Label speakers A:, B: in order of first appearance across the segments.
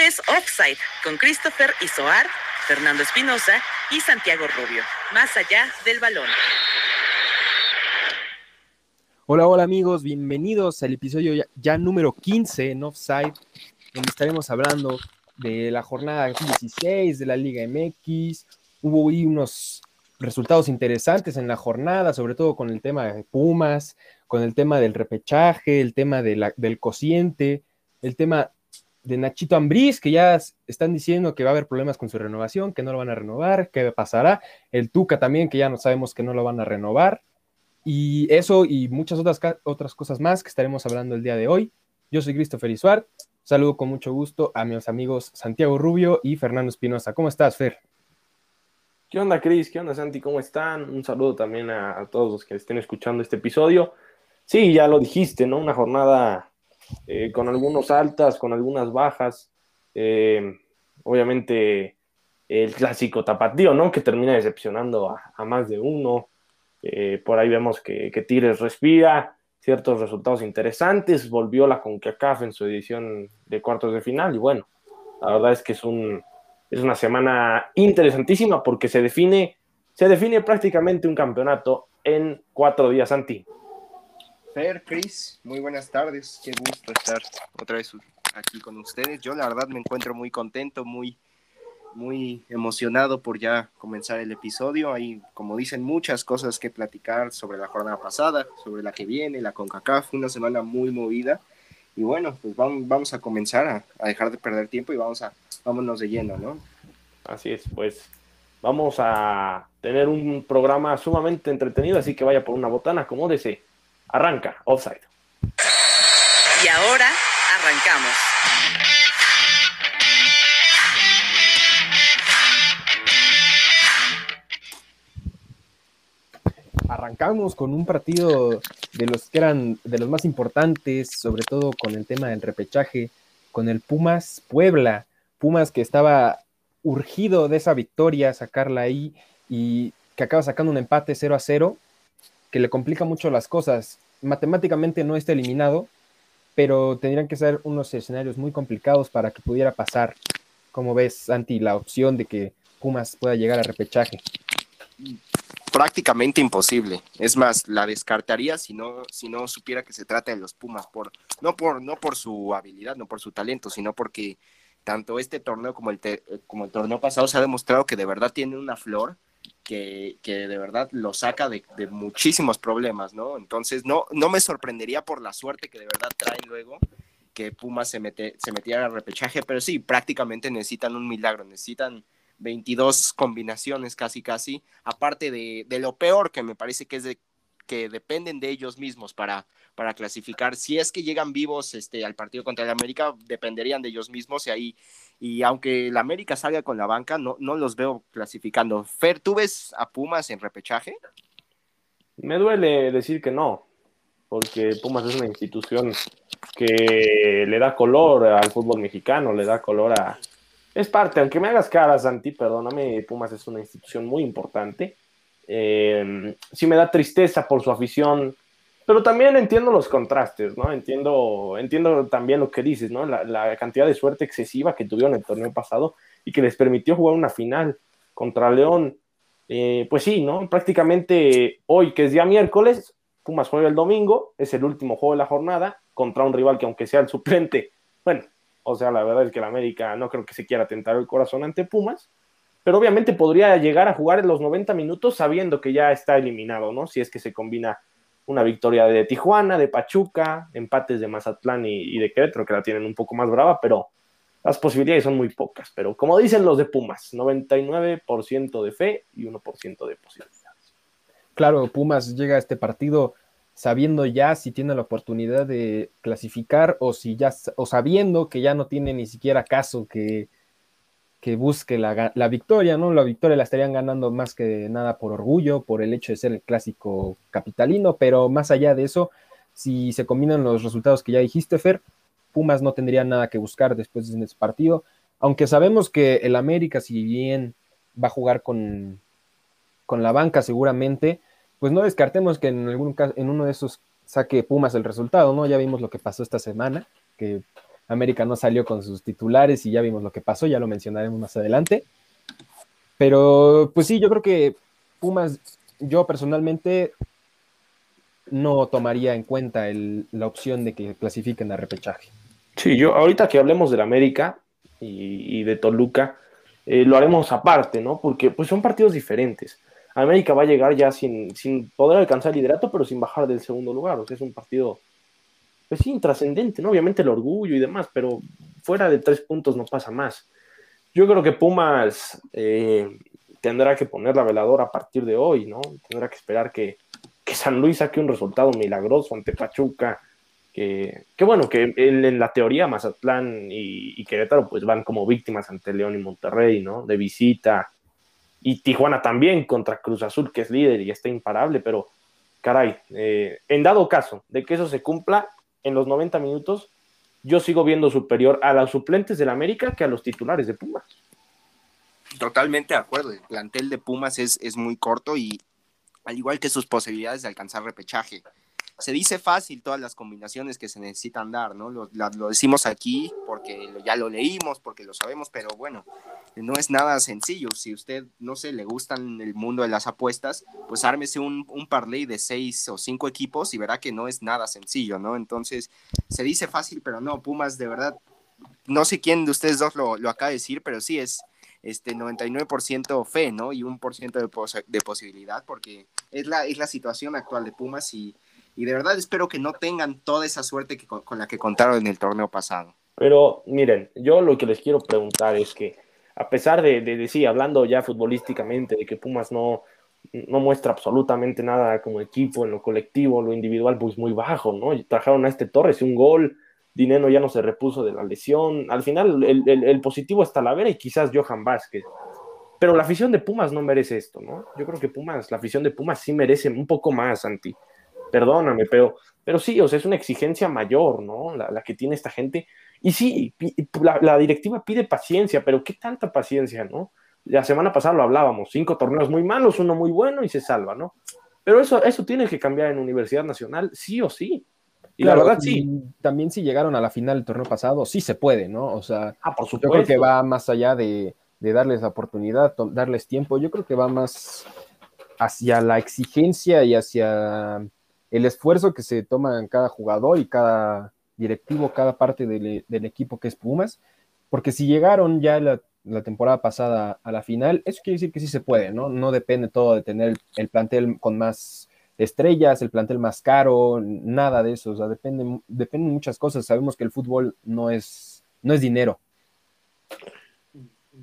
A: es Offside con Christopher Isoar, Fernando Espinosa y Santiago Rubio. Más allá del balón.
B: Hola, hola amigos, bienvenidos al episodio ya, número 15 en Offside, donde estaremos hablando de la jornada 16 de la Liga MX. Hubo ahí unos resultados interesantes en la jornada, sobre todo con el tema de Pumas, con el tema del repechaje, el tema del cociente, el tema de Nachito Ambriz, que ya están diciendo que va a haber problemas con su renovación, que no lo van a renovar, qué pasará. El Tuca también, que ya no sabemos que no lo van a renovar. Y eso y muchas otras, otras cosas más que estaremos hablando el día de hoy. Yo soy Christopher Isuart. Saludo con mucho gusto a mis amigos Santiago Rubio y Fernando Espinosa. ¿Cómo estás, Fer?
C: ¿Qué onda, Cris? ¿Qué onda, Santi? ¿Cómo están? Un saludo también a, todos los que estén escuchando este episodio. Sí, ya lo dijiste, ¿no? Una jornada eh, con algunos altas, con algunas bajas. Eh, obviamente el clásico tapatío, ¿no? Que termina decepcionando a, más de uno. Eh, por ahí vemos que, que, respira, ciertos resultados interesantes. Volvió la CONCACAF en su edición de cuartos de final y bueno, la verdad es que es, un, es una semana interesantísima porque se define, se define prácticamente un campeonato en cuatro días, Santi.
D: Fer, Chris, muy buenas tardes. Qué gusto estar otra vez aquí con ustedes. Yo la verdad me encuentro muy contento, muy, muy emocionado por ya comenzar el episodio. Hay, como dicen, muchas cosas que platicar sobre la jornada pasada, sobre la que viene, la CONCACAF, una semana muy movida. Y bueno, pues vamos, vamos a comenzar a, a, dejar de perder tiempo y vamos a, vámonos de lleno, ¿no?
C: Así es, pues vamos a tener un programa sumamente entretenido, así que vaya por una botana, como desee. Arranca, offside.
A: Y ahora arrancamos.
B: Arrancamos con un partido de los que eran de los más importantes, sobre todo con el tema del repechaje, con el Pumas Puebla. Pumas que estaba urgido de esa victoria, sacarla ahí y que acaba sacando un empate 0 a 0 que le complica mucho las cosas. Matemáticamente no está eliminado, pero tendrían que ser unos escenarios muy complicados para que pudiera pasar. como ves, Santi, la opción de que Pumas pueda llegar a repechaje?
D: Prácticamente imposible. Es más, la descartaría si no, si no supiera que se trata de los Pumas, por, no, por, no por su habilidad, no por su talento, sino porque tanto este torneo como el, como el torneo pasado se ha demostrado que de verdad tiene una flor que, de verdad lo saca de, muchísimos problemas, ¿no? Entonces, no, no me sorprendería por la suerte que de verdad traen luego que Pumas se, mete, se metiera al repechaje, pero sí, prácticamente necesitan un milagro, necesitan 22 combinaciones casi casi, aparte de, de lo peor que me parece que es de que dependen de ellos mismos para, para clasificar. Si es que llegan vivos este, al partido contra el América, dependerían de ellos mismos y ahí, y aunque el América salga con la banca, no, no los veo clasificando. Fer, ¿tú ves a Pumas en repechaje?
C: Me duele decir que no, porque Pumas es una institución que le da color al fútbol mexicano, le da color a... Es parte, aunque me hagas cara, Santi, perdóname, Pumas es una institución muy importante eh, sí me da tristeza por su afición, pero también entiendo los contrastes, ¿no? Entiendo, entiendo también lo que dices, ¿no? La, cantidad de suerte excesiva que tuvieron el torneo pasado y que les permitió jugar una final contra León. Eh, pues sí, ¿no? Prácticamente hoy, que es día miércoles, Pumas juega el domingo, es el último juego de la jornada contra un rival que aunque sea el suplente, bueno, o sea, la verdad es que el América no creo que se quiera tentar el corazón ante Pumas, pero obviamente podría llegar a jugar en los 90 minutos sabiendo que ya está eliminado, ¿no? Si es que se combina una victoria de Tijuana, de Pachuca, empates de Mazatlán y, de Querétaro, que la tienen un poco más brava, pero las posibilidades son muy pocas. Pero como dicen los de Pumas, 99% de fe y 1% de posibilidades.
B: Claro, Pumas llega a este partido sabiendo ya si tiene la oportunidad de clasificar o si ya o sabiendo que ya no tiene ni siquiera caso que que busque la, la, victoria, ¿no? La victoria la estarían ganando más que nada por orgullo, por el hecho de ser el clásico capitalino, pero más allá de eso, si se combinan los resultados que ya dijiste, Fer, Pumas no tendría nada que buscar después de ese partido, aunque sabemos que el América, si bien va a jugar con, con la banca seguramente, pues no descartemos que en algún caso, en uno de esos saque Pumas el resultado, ¿no? Ya vimos lo que pasó esta semana, que América no salió con sus titulares y ya vimos lo que pasó, ya lo mencionaremos más adelante. Pero pues sí, yo creo que Pumas, yo personalmente no tomaría en cuenta la opción de que clasifiquen a repechaje.
C: Sí, yo ahorita que hablemos del América y, de Toluca, eh, lo haremos aparte, ¿no? Porque pues son partidos diferentes. América va a llegar ya sin, sin poder alcanzar el liderato, pero sin bajar del segundo lugar. O sea, es un partido, pues sí, intrascendente, ¿no? Obviamente el orgullo y demás, pero fuera de tres puntos no pasa más. Yo creo que Pumas eh, tendrá que poner la veladora a partir de hoy, ¿no? Tendrá que esperar que, que San Luis saque un resultado milagroso ante Pachuca. Que, que bueno, que en, la teoría Mazatlán y, Querétaro pues van como víctimas ante León y Monterrey, ¿no? De visita y Tijuana también contra Cruz Azul, que es líder y está imparable, pero caray, eh, en dado caso de que eso se cumpla en los 90 minutos, yo sigo viendo superior a los suplentes del América que a los titulares de Pumas.
D: Totalmente de acuerdo, el plantel de Pumas es, es muy corto y al igual que sus posibilidades de alcanzar repechaje se dice fácil todas las combinaciones que se necesitan dar, ¿no? Lo, decimos aquí porque ya lo leímos, porque lo sabemos, pero bueno, no es nada sencillo. Si usted, no sé, le gustan el mundo de las apuestas, pues ármese un, un parlay de seis o cinco equipos y verá que no es nada sencillo, ¿no? Entonces, se dice fácil, pero no, Pumas, de verdad, no sé quién de ustedes dos lo, lo acaba de decir, pero sí es este 99% fe, ¿no? Y un por ciento de, de posibilidad, porque es la, es la situación actual de Pumas y y de verdad espero que no tengan toda esa suerte que, con, la que contaron en el torneo pasado.
C: Pero miren, yo lo que les quiero preguntar es que a pesar de, decir, hablando ya futbolísticamente, de que Pumas no, no muestra absolutamente nada como equipo en lo colectivo, lo individual, pues muy bajo, ¿no? Y trajeron a este Torres un gol, Dinero ya no se repuso de la lesión, al final el, el, el positivo está la vera y quizás Johan Vázquez, pero la afición de Pumas no merece esto, ¿no? Yo creo que Pumas, la afición de Pumas sí merece un poco más, Santi perdóname, pero, pero sí, o sea, es una exigencia mayor, ¿no? La, que tiene esta gente. Y sí, la, directiva pide paciencia, pero ¿qué tanta paciencia, no? La semana pasada lo hablábamos, cinco torneos muy malos, uno muy bueno y se salva, ¿no? Pero eso, eso tiene que cambiar en Universidad Nacional, sí o sí.
B: Y la verdad, sí. También si llegaron a la final del torneo pasado, sí se puede, ¿no? O sea,
C: ah, por
B: yo creo que va más allá de, de darles la oportunidad, darles tiempo, yo creo que va más hacia la exigencia y hacia el esfuerzo que se toma en cada jugador y cada directivo, cada parte del, equipo que es Pumas, porque si llegaron ya la, temporada pasada a la final, eso quiere decir que sí se puede, ¿no? No depende todo de tener el plantel con más estrellas, el plantel más caro, nada de eso, o sea, depende, dependen muchas cosas. Sabemos que el fútbol no es, no es dinero.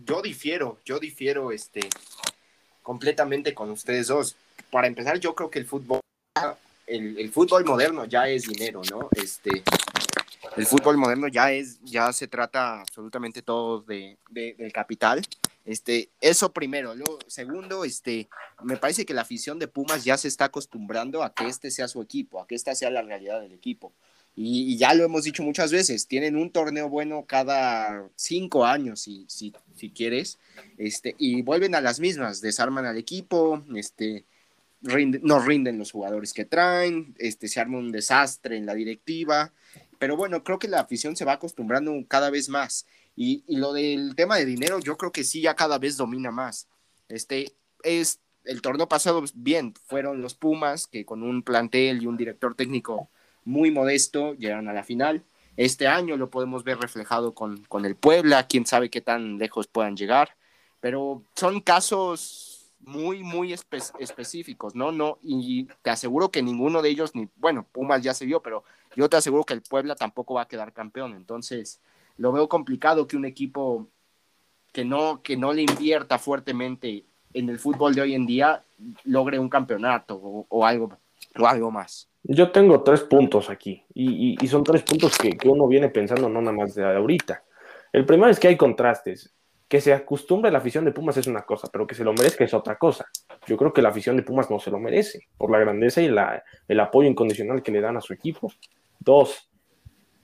D: Yo difiero, yo difiero este, completamente con ustedes dos. Para empezar, yo creo que el fútbol el, fútbol moderno ya es dinero, ¿no? Este, el fútbol moderno ya es, ya se trata absolutamente todo de, del capital. Este, eso primero. Luego, segundo, este, me parece que la afición de Pumas ya se está acostumbrando a que este sea su equipo, a que esta sea la realidad del equipo. Y, ya lo hemos dicho muchas veces, tienen un torneo bueno cada cinco años, si, si, si quieres, este, y vuelven a las mismas, desarman al equipo, este, no rinden los jugadores que traen, este, se arma un desastre en la directiva, pero bueno, creo que la afición se va acostumbrando cada vez más. Y, lo del tema de dinero, yo creo que sí, ya cada vez domina más. Este, es, el torneo pasado, bien, fueron los Pumas, que con un plantel y un director técnico muy modesto llegaron a la final. Este año lo podemos ver reflejado con, con el Puebla, quién sabe qué tan lejos puedan llegar, pero son casos muy, muy específicos, ¿no? No, y te aseguro que ninguno de ellos, ni, bueno, Pumas ya se vio, pero yo te aseguro que el Puebla tampoco va a quedar campeón. Entonces, lo veo complicado que un equipo que no, que no le invierta fuertemente en el fútbol de hoy en día logre un campeonato o, algo, o algo más.
C: Yo tengo tres puntos aquí, y, y, son tres puntos que, que, uno viene pensando no nada más de ahorita. El primero es que hay contrastes que se acostumbre la afición de Pumas es una cosa, pero que se lo merezca es otra cosa. Yo creo que la afición de Pumas no se lo merece por la grandeza y el apoyo incondicional que le dan a su equipo. Dos,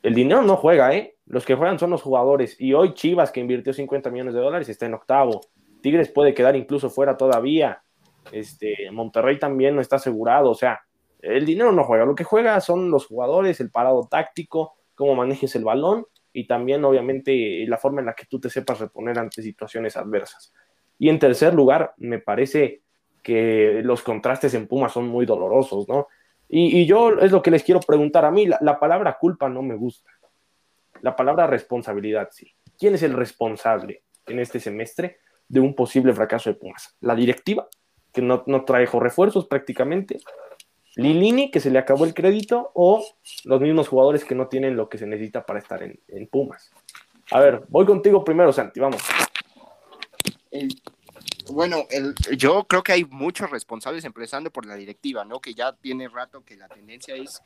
C: el dinero no juega, ¿eh? Los que juegan son los jugadores. Y hoy Chivas, que invirtió 50 millones de dólares, está en octavo. Tigres puede quedar incluso fuera todavía. Este, Monterrey también no está asegurado. O sea, el dinero no juega. Lo que juega son los jugadores, el parado táctico, cómo manejes el balón y también obviamente la forma en la que tú te sepas reponer ante situaciones adversas. Y en tercer lugar, me parece que los contrastes en Pumas son muy dolorosos, ¿no? Y, yo es lo que les quiero preguntar a mí, la, palabra culpa no me gusta, la palabra responsabilidad sí. ¿Quién es el responsable en este semestre de un posible fracaso de Pumas? ¿La directiva, que no, no trajo refuerzos prácticamente? Lilini, que se le acabó el crédito, o los mismos jugadores que no tienen lo que se necesita para estar en, Pumas. A ver, voy contigo primero, Santi, vamos.
D: bueno, yo creo que hay muchos responsables, empezando por la directiva, ¿no? Que ya tiene rato que la tendencia es,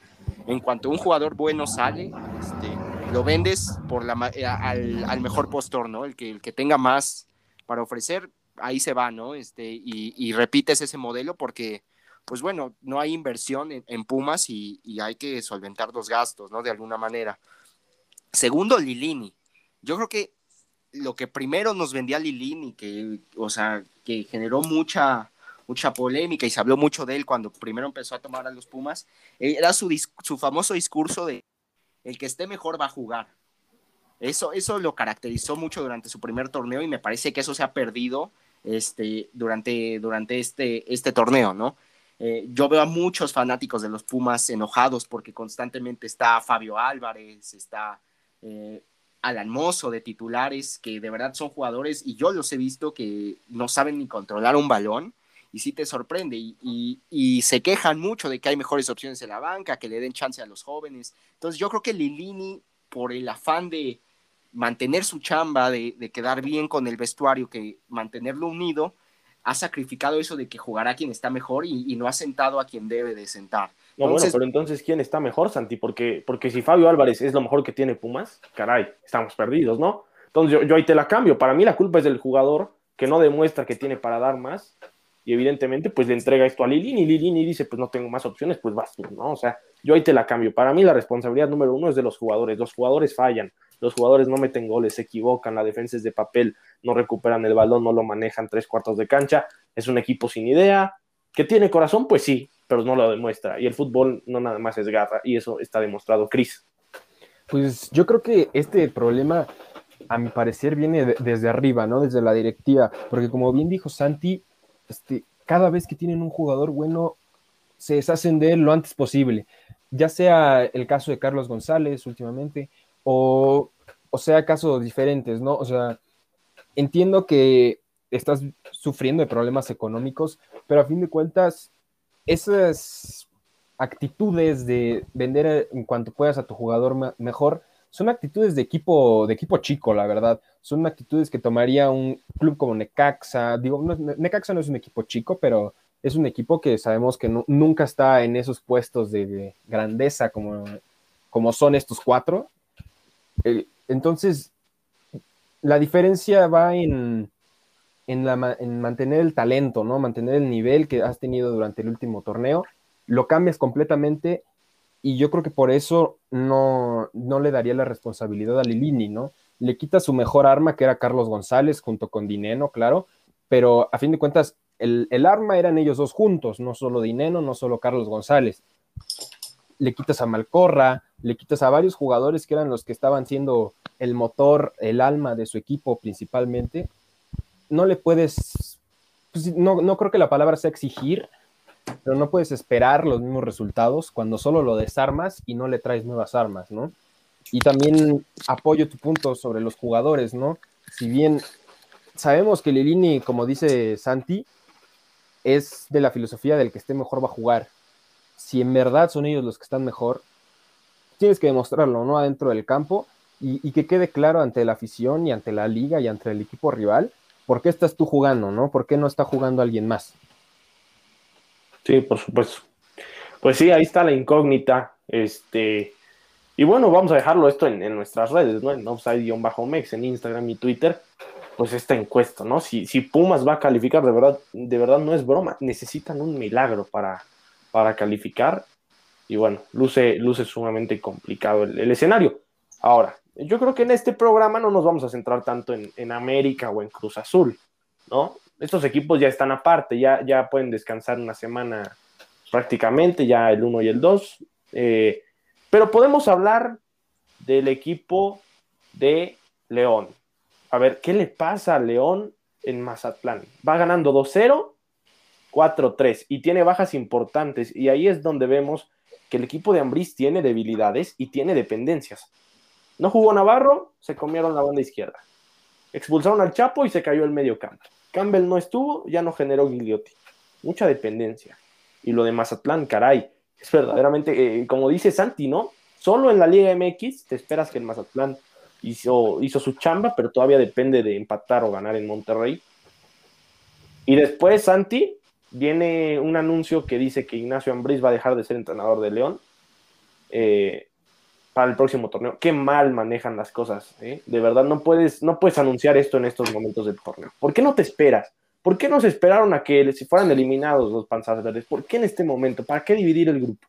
D: en cuanto un jugador bueno sale, este, lo vendes por eh, al, mejor postor, ¿no? El que, el que tenga más para ofrecer, ahí se va, ¿no? Este, y repites ese modelo porque pues bueno, no hay inversión en, Pumas y, hay que solventar los gastos, ¿no? De alguna manera. Segundo, Lilini. Yo creo que lo que primero nos vendía Lilini, que, o sea, que generó mucha, mucha polémica y se habló mucho de él cuando primero empezó a tomar a los Pumas, era su, su famoso discurso de el que esté mejor va a jugar. Eso, eso lo caracterizó mucho durante su primer torneo y me parece que eso se ha perdido este, durante, durante este, este torneo, ¿no? Eh, yo veo a muchos fanáticos de los Pumas enojados porque constantemente está Fabio Álvarez, está eh, Alan Mozo de titulares, que de verdad son jugadores y yo los he visto que no saben ni controlar un balón y sí te sorprende y, y, se quejan mucho de que hay mejores opciones en la banca, que le den chance a los jóvenes. Entonces yo creo que Lilini, por el afán de mantener su chamba, de, de quedar bien con el vestuario, que mantenerlo unido, ha sacrificado eso de que jugará quien está mejor y, no ha sentado a quien debe de sentar.
C: No, bueno, pero entonces, ¿quién está mejor, Santi? Porque, porque si Fabio Álvarez es lo mejor que tiene Pumas, caray, estamos perdidos, ¿no? Entonces yo, ahí te la cambio. Para mí la culpa es del jugador que no demuestra que tiene para dar más y evidentemente pues le entrega esto a Lilini y Lilini dice pues no tengo más opciones, pues vas tú, ¿no? O sea, yo ahí te la cambio. Para mí la responsabilidad número uno es de los jugadores. Los jugadores fallan, los jugadores no meten goles, se equivocan, la defensa es de papel, no recuperan el balón, no lo manejan tres cuartos de cancha, es un equipo sin idea, que tiene corazón, pues sí, pero no lo demuestra. Y el fútbol no nada más es garra, y eso está demostrado. Cris.
B: Pues yo creo que este problema, a mi parecer, viene desde arriba, ¿no? Desde la directiva, porque como bien dijo Santi, este, cada vez que tienen un jugador bueno, se deshacen de él lo antes posible. Ya sea el caso de Carlos González últimamente, o, o sea, casos diferentes, ¿no? O sea, entiendo que estás sufriendo de problemas económicos, pero a fin de cuentas, esas actitudes de vender en cuanto puedas a tu jugador mejor son actitudes de equipo, de equipo chico, la verdad. Son actitudes que tomaría un club como Necaxa. Digo, Necaxa no es un equipo chico, pero es un equipo que sabemos que nunca está en esos puestos de, grandeza como, como son estos cuatro. Eh, entonces, la diferencia va en, en, mantener el talento, ¿no? Mantener el nivel que has tenido durante el último torneo. Lo cambias completamente y yo creo que por eso no, no le daría la responsabilidad a Lilini, ¿no? Le quita su mejor arma, que era Carlos González, junto con Dineno, claro, pero a fin de cuentas, el, el arma eran ellos dos juntos, no solo Dineno, no solo Carlos González. Le quitas a Malcorra, le quitas a varios jugadores que eran los que estaban siendo el motor, el alma de su equipo principalmente, no le puedes, pues, no, no creo que la palabra sea exigir, pero no puedes esperar los mismos resultados cuando solo lo desarmas y no le traes nuevas armas, ¿no? Y también apoyo tu punto sobre los jugadores, ¿no? Si bien sabemos que Lilini, como dice Santi, es de la filosofía del que esté mejor va a jugar. Si en verdad son ellos los que están mejor, tienes que demostrarlo, ¿no? Adentro del campo y, que quede claro ante la afición y ante la liga y ante el equipo rival, ¿por qué estás tú jugando, no? ¿Por qué no está jugando alguien más?
C: Sí, por supuesto. Pues sí, ahí está la incógnita. Este, y bueno, vamos a dejarlo esto en, nuestras redes, ¿no? En offside-mex, en Instagram y Twitter, pues esta encuesta, ¿no? Si, si Pumas va a calificar, de verdad, de verdad no es broma, necesitan un milagro para, para calificar. Y bueno, luce, luce sumamente complicado el escenario. Ahora, yo creo que en este programa no nos vamos a centrar tanto en, América o en Cruz Azul, ¿no? Estos equipos ya están aparte, ya, ya pueden descansar una semana prácticamente, ya el 1 y el 2. Eh, pero podemos hablar del equipo de León. A ver, ¿qué le pasa a León en Mazatlán? Va ganando 2-0, 4-3 y tiene bajas importantes. Y ahí es donde vemos que el equipo de Ambriz tiene debilidades y tiene dependencias. No jugó Navarro, se comieron la banda izquierda. Expulsaron al Chapo y se cayó el medio campo. Campbell no estuvo, ya no generó Gigliotti. Mucha dependencia. Y lo de Mazatlán, caray, es verdaderamente, eh, como dice Santi, ¿no? Solo en la Liga MX te esperas que el Mazatlán hizo, hizo su chamba, pero todavía depende de empatar o ganar en Monterrey. Y después, Santi, viene un anuncio que dice que Ignacio Ambriz va a dejar de ser entrenador de León eh, para el próximo torneo. Qué mal manejan las cosas. ¿eh? De verdad, no puedes, no puedes anunciar esto en estos momentos del torneo. ¿Por qué no te esperas? ¿Por qué no se esperaron a que se fueran eliminados los panzas? ¿Por qué en este momento? ¿Para qué dividir el grupo?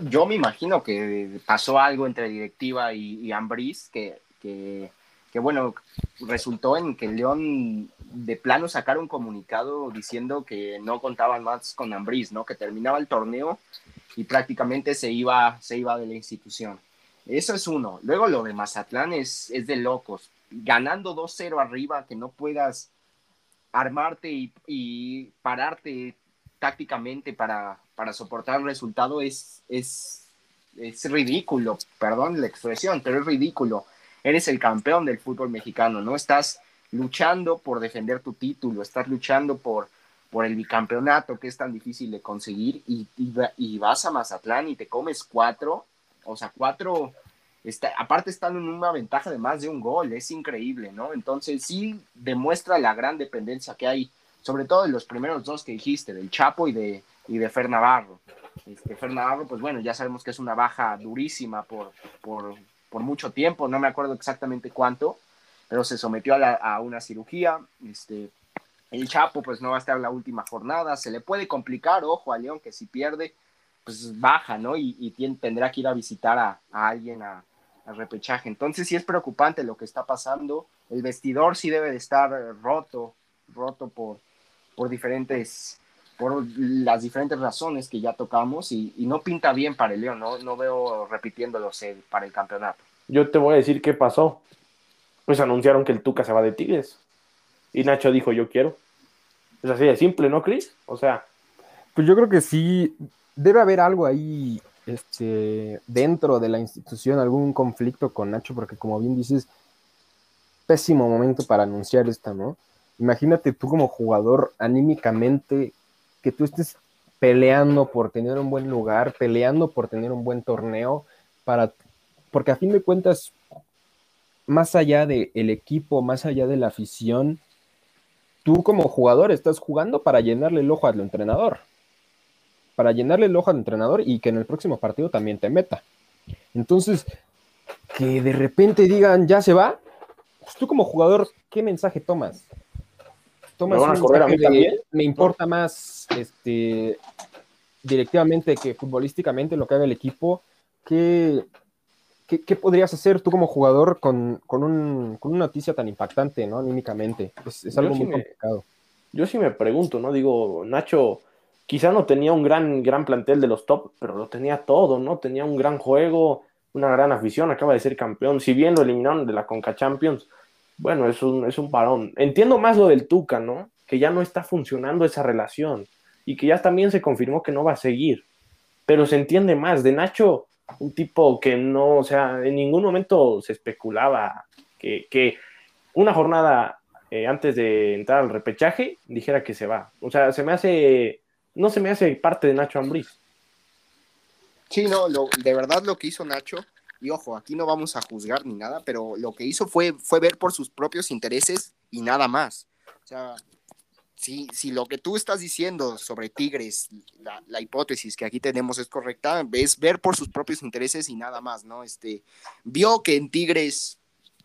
D: Yo me imagino que pasó algo entre directiva y, y Ambriz que, que, bueno, resultó en que León de plano sacaron un comunicado diciendo que no contaban más con Ambriz, ¿no? Que terminaba el torneo y prácticamente se iba, se iba de la institución. Eso es uno. Luego lo de Mazatlán es, es de locos. Ganando 2-0 arriba, que no puedas armarte y, pararte tácticamente para, soportar el resultado es, es, es ridículo. Perdón la expresión, pero es ridículo. Eres el campeón del fútbol mexicano, ¿no? Estás luchando por defender tu título, estás luchando por, el bicampeonato que es tan difícil de conseguir y, y vas a Mazatlán y te comes cuatro, o sea, cuatro, aparte están en una ventaja de más de un gol, es increíble, ¿no? Entonces sí demuestra la gran dependencia que hay, sobre todo en los primeros dos que dijiste, del Chapo y de, y de Fer Navarro. Este, Fer Navarro, pues bueno, ya sabemos que es una baja durísima por, por, por mucho tiempo, no me acuerdo exactamente cuánto, pero se sometió a, la, a una cirugía. Este, el Chapo, pues no va a estar la última jornada. Se le puede complicar, ojo, a León, que si pierde, pues baja, ¿no? Y, tendrá que ir a visitar a, a alguien a, a, repechaje. Entonces, sí es preocupante lo que está pasando. El vestidor sí debe de estar roto, roto por, por diferentes por las diferentes razones que ya tocamos y, y, no pinta bien para el León, no, no veo repitiéndolos para el campeonato.
C: Yo te voy a decir qué pasó pues anunciaron que el Tuca se va de Tigres. Y Nacho dijo, yo quiero. Es así de simple, ¿no, Chris? O sea.
B: Pues yo creo que sí, debe haber algo ahí este, dentro de la institución, algún conflicto con Nacho, porque como bien dices, pésimo momento para anunciar esta, ¿no? Imagínate tú como jugador anímicamente que tú estés peleando por tener un buen lugar, peleando por tener un buen torneo, para, porque a fin de cuentas más allá del el equipo, más allá de la afición, tú como jugador estás jugando para llenarle el ojo al entrenador. Para llenarle el ojo al entrenador y que en el próximo partido también te meta. Entonces, que de repente digan, ya se va, pues tú como jugador, ¿qué mensaje tomas?
C: Tomas ¿Me, van a correr a mí también?
B: me importa más este, directivamente que futbolísticamente lo que haga el equipo, ¿Qué, ¿qué, podrías hacer tú como jugador con, con, un, con, una noticia tan impactante, ¿no? Anímicamente. Es, es algo muy complicado.
C: Yo sí me pregunto, ¿no? Digo, Nacho quizá no tenía un gran, gran plantel de los top, pero lo tenía todo, ¿no? Tenía un gran juego, una gran afición, acaba de ser campeón. Si bien lo eliminaron de la Conca Champions, bueno, es un, es un parón. Entiendo más lo del Tuca, ¿no? Que ya no está funcionando esa relación y que ya también se confirmó que no va a seguir. Pero se entiende más. De Nacho, un tipo que no, o sea, en ningún momento se especulaba que, que una jornada eh, antes de entrar al repechaje dijera que se va. O sea, se me hace, no se me hace parte de Nacho Ambriz.
D: Sí, no, de verdad lo que hizo Nacho, y ojo, aquí no vamos a juzgar ni nada, pero lo que hizo fue, fue ver por sus propios intereses y nada más. O sea, si, si lo que tú estás diciendo sobre Tigres, la, la, hipótesis que aquí tenemos es correcta, es ver por sus propios intereses y nada más, ¿no? Este, vio que en Tigres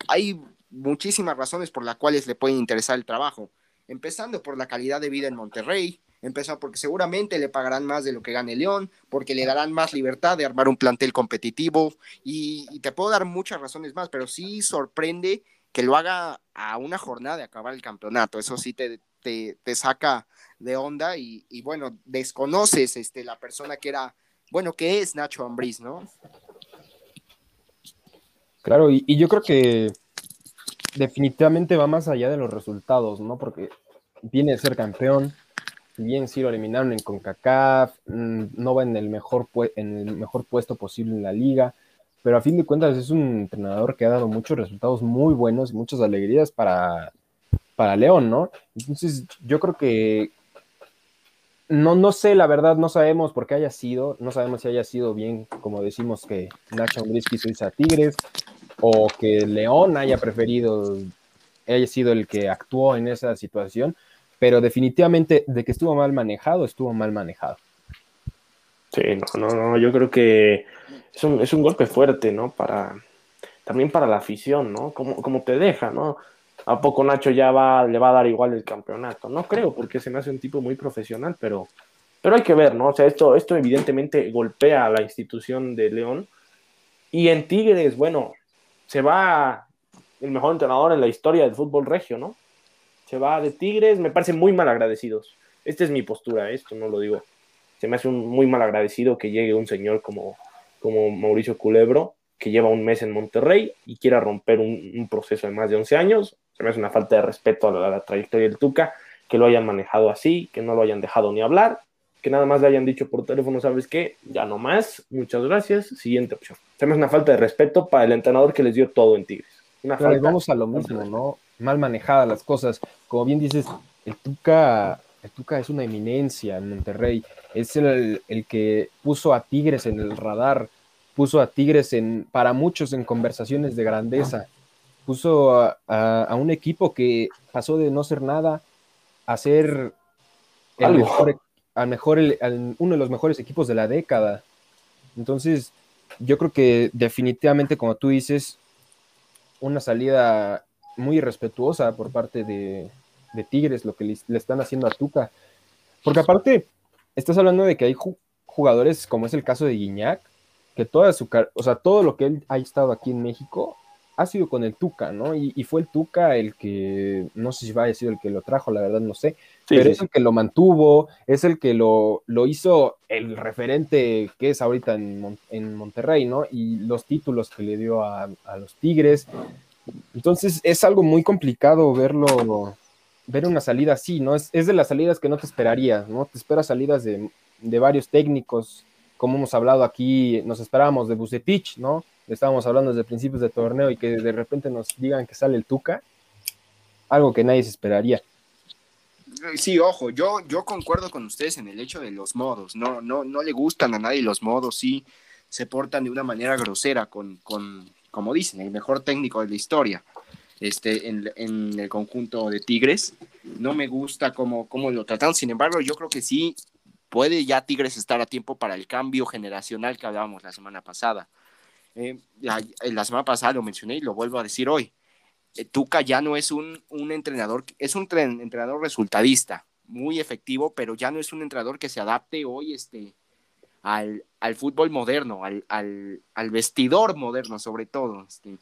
D: hay muchísimas razones por las cuales le puede interesar el trabajo, empezando por la calidad de vida en Monterrey, empezó porque seguramente le pagarán más de lo que gane León, porque le darán más libertad de armar un plantel competitivo y, y te puedo dar muchas razones más, pero sí sorprende que lo haga a una jornada de acabar el campeonato, eso sí te, te, te saca de onda y, y, bueno, desconoces este, la persona que era, bueno, que es Nacho Ambriz, ¿no?
B: Claro, y, y yo creo que definitivamente va más allá de los resultados, ¿no? Porque viene de ser campeón, bien sí lo eliminaron en CONCACAF, mm, no va en el, mejor en el mejor puesto posible en la liga, pero a fin de cuentas es un entrenador que ha dado muchos resultados muy buenos y muchas alegrías para, para León, ¿no? Entonces yo creo que no, no sé, la verdad, no sabemos por qué haya sido, no sabemos si haya sido bien, como decimos que Nacho Ambriz quiso irse a Tigres, o que León haya preferido, haya sido el que actuó en esa situación, pero definitivamente de que estuvo mal manejado, estuvo mal manejado.
C: Sí, no, no, no, yo creo que es un, es un golpe fuerte, ¿no? Para, también para la afición, ¿no? Como, te deja, ¿no? ¿A poco Nacho ya va, le va a dar igual el campeonato? No creo, porque se me hace un tipo muy profesional, pero, pero hay que ver, ¿no? O sea, esto, esto evidentemente golpea a la institución de León. Y en Tigres, bueno, se va el mejor entrenador en la historia del fútbol regio, ¿no? Se va de Tigres, me parece muy mal agradecidos. Esta es mi postura, esto no lo digo. Se me hace un muy mal agradecido que llegue un señor como, como Mauricio Culebro, que lleva un mes en Monterrey y quiera romper un, proceso de más de 11 años. Se me hace una falta de respeto a la, trayectoria del Tuca, que lo hayan manejado así, que no lo hayan dejado ni hablar, que nada más le hayan dicho por teléfono, ¿sabes qué? Ya no más, muchas gracias, siguiente opción se me una falta de respeto para el entrenador que les dio todo en Tigres. Una
B: vamos a lo mismo, ¿no? Mal manejadas las cosas. Como bien dices, el Tuca, el Tuca es una eminencia en Monterrey. Es el, que puso a Tigres en el radar, puso a Tigres en, para muchos en conversaciones de grandeza. Puso a, un equipo que pasó de no ser nada a ser el mejor, al mejor uno de los mejores equipos de la década. Entonces, yo creo que definitivamente, como tú dices, una salida muy irrespetuosa por parte de, Tigres, lo que le, están haciendo a Tuca. Porque aparte, estás hablando de que hay jugadores, como es el caso de Guiñac, que toda su, o sea, todo lo que él ha estado aquí en México ha sido con el Tuca, ¿no? Y, fue el Tuca el que, no sé si va a decir el que lo trajo, la verdad no sé, pero es el que lo mantuvo, es el que lo, lo hizo el referente que es ahorita en, en, Monterrey, ¿no? Y los títulos que le dio a, los Tigres. Entonces es algo muy complicado verlo, ver una salida así, ¿no? Es, es de las salidas que no te esperarías, ¿no? Te esperas salidas de, de varios técnicos, como hemos hablado aquí, nos esperábamos de Bucetich, ¿no? Estábamos hablando desde principios de torneo y que de repente nos digan que sale el Tuca, algo que nadie se esperaría.
D: Sí, ojo, yo, yo concuerdo con ustedes en el hecho de los modos. No, no, no le gustan a nadie los modos, sí se portan de una manera grosera con, con como dicen, el mejor técnico de la historia. Este, en, el conjunto de Tigres. No me gusta cómo, cómo lo tratan. Sin embargo, yo creo que sí puede ya Tigres estar a tiempo para el cambio generacional que hablábamos la semana pasada. Eh, la, la, semana pasada lo mencioné y lo vuelvo a decir hoy. Eh, Tuca ya no es un, un entrenador, es un entrenador resultadista, muy efectivo, pero ya no es un entrenador que se adapte hoy este, al, al fútbol moderno, al, al, al, vestidor moderno sobre todo. Este.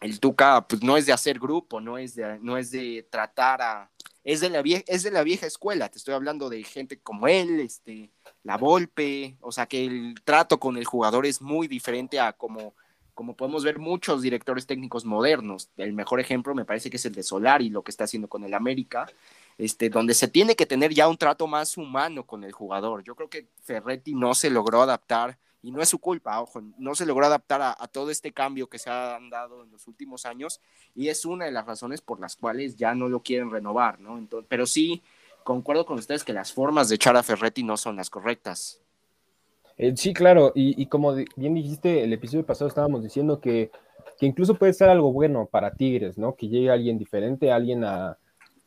D: El Tuca pues, no es de hacer grupo, no es de, no es de tratar a... Es de, la vieja, es de la vieja escuela, te estoy hablando de gente como él, este, la Volpe, o sea que el trato con el jugador es muy diferente a como como podemos ver muchos directores técnicos modernos. El mejor ejemplo me parece que es el de Solari, lo que está haciendo con el América, este, donde se tiene que tener ya un trato más humano con el jugador. Yo creo que Ferretti no se logró adaptar, y no es su culpa, ojo, no se logró adaptar a, todo este cambio que se ha dado en los últimos años, y es una de las razones por las cuales ya no lo quieren renovar, ¿no? Entonces, pero sí, concuerdo con ustedes que las formas de echar a Ferretti no son las correctas.
B: Eh, sí, claro, y, como bien dijiste, el episodio pasado estábamos diciendo que, incluso puede ser algo bueno para Tigres, ¿no? Que llegue alguien diferente, alguien a,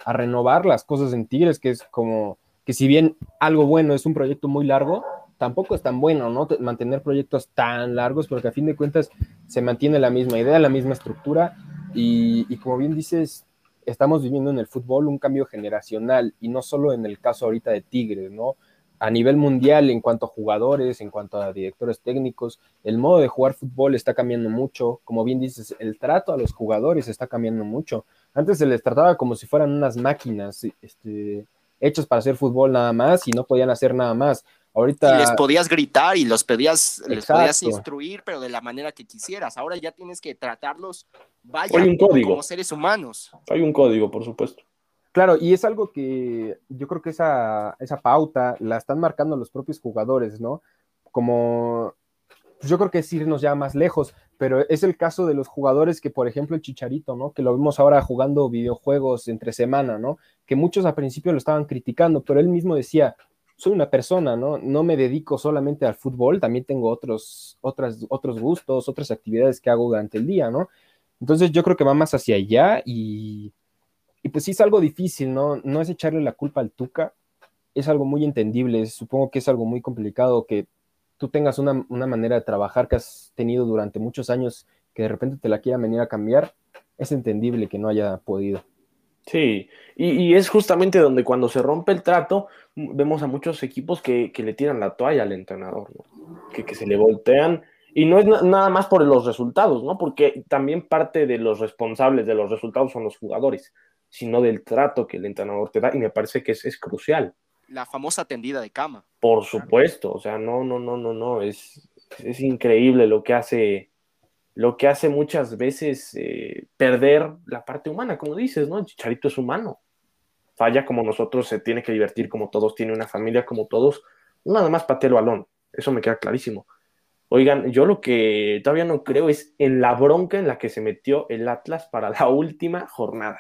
B: renovar las cosas en Tigres, que es como que si bien algo bueno es un proyecto muy largo, tampoco es tan bueno, ¿no? Mantener proyectos tan largos, porque a fin de cuentas se mantiene la misma idea, la misma estructura, y, y como bien dices, estamos viviendo en el fútbol un cambio generacional, y no solo en el caso ahorita de Tigres, ¿no? a nivel mundial en cuanto a jugadores, en cuanto a directores técnicos, el modo de jugar fútbol está cambiando mucho. Como bien dices, el trato a los jugadores está cambiando mucho. Antes se les trataba como si fueran unas máquinas este, hechas para hacer fútbol nada más y no podían hacer nada más. Ahorita...
D: Y les podías gritar y los pedías, les podías instruir, pero de la manera que quisieras. Ahora ya tienes que tratarlos, vaya,
C: Hay un código.
D: como seres humanos.
C: Hay un código, por supuesto.
B: Claro, y es algo que yo creo que esa, esa pauta la están marcando los propios jugadores, ¿no? Como pues yo creo que es irnos ya más lejos, pero es el caso de los jugadores que, por ejemplo, el Chicharito, ¿no? Que lo vemos ahora jugando videojuegos entre semana, ¿no? Que muchos al principio lo estaban criticando, pero él mismo decía, soy una persona, ¿no? No me dedico solamente al fútbol, también tengo otros, otras, otros gustos, otras actividades que hago durante el día, ¿no? Entonces yo creo que va más hacia allá y, y pues sí es algo difícil, ¿no? No es echarle la culpa al Tuca, es algo muy entendible, supongo que es algo muy complicado que tú tengas una, una, manera de trabajar que has tenido durante muchos años, que de repente te la quieran venir a cambiar, es entendible que no haya podido.
C: Sí, y, y es justamente donde cuando se rompe el trato, vemos a muchos equipos que, que le tiran la toalla al entrenador, que, que, se le voltean, y no es na nada más por los resultados, ¿no? porque también parte de los responsables de los resultados son los jugadores, sino del trato que el entrenador te da, y me parece que es, es crucial
D: la famosa tendida de cama.
C: Por supuesto, o sea, no, no, no, no, no, es, es increíble lo que hace, lo que hace muchas veces eh, perder la parte humana, como dices, ¿no? El chicharito es humano, falla como nosotros, se tiene que divertir como todos, tiene una familia como todos, nada más patea el balón, eso me queda clarísimo. Oigan, yo lo que todavía no creo es en la bronca en la que se metió el Atlas para la última jornada.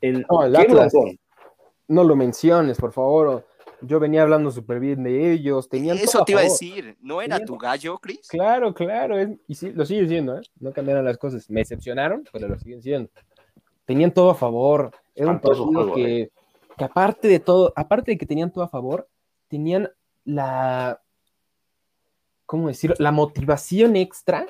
B: El, no, el Atlas. Broncón? No lo menciones, por favor. Yo venía hablando súper bien de ellos. Tenían
D: Eso te iba a decir. ¿No era tu gallo, Chris?
B: Claro, claro. Es, y sí, lo siguen siendo, ¿eh? No cambiaron las cosas. Me decepcionaron, pero lo siguen siendo. Tenían todo a favor. Era un partido que, eh. que, aparte de todo, aparte de que tenían todo a favor, tenían la. ¿Cómo decirlo? La motivación extra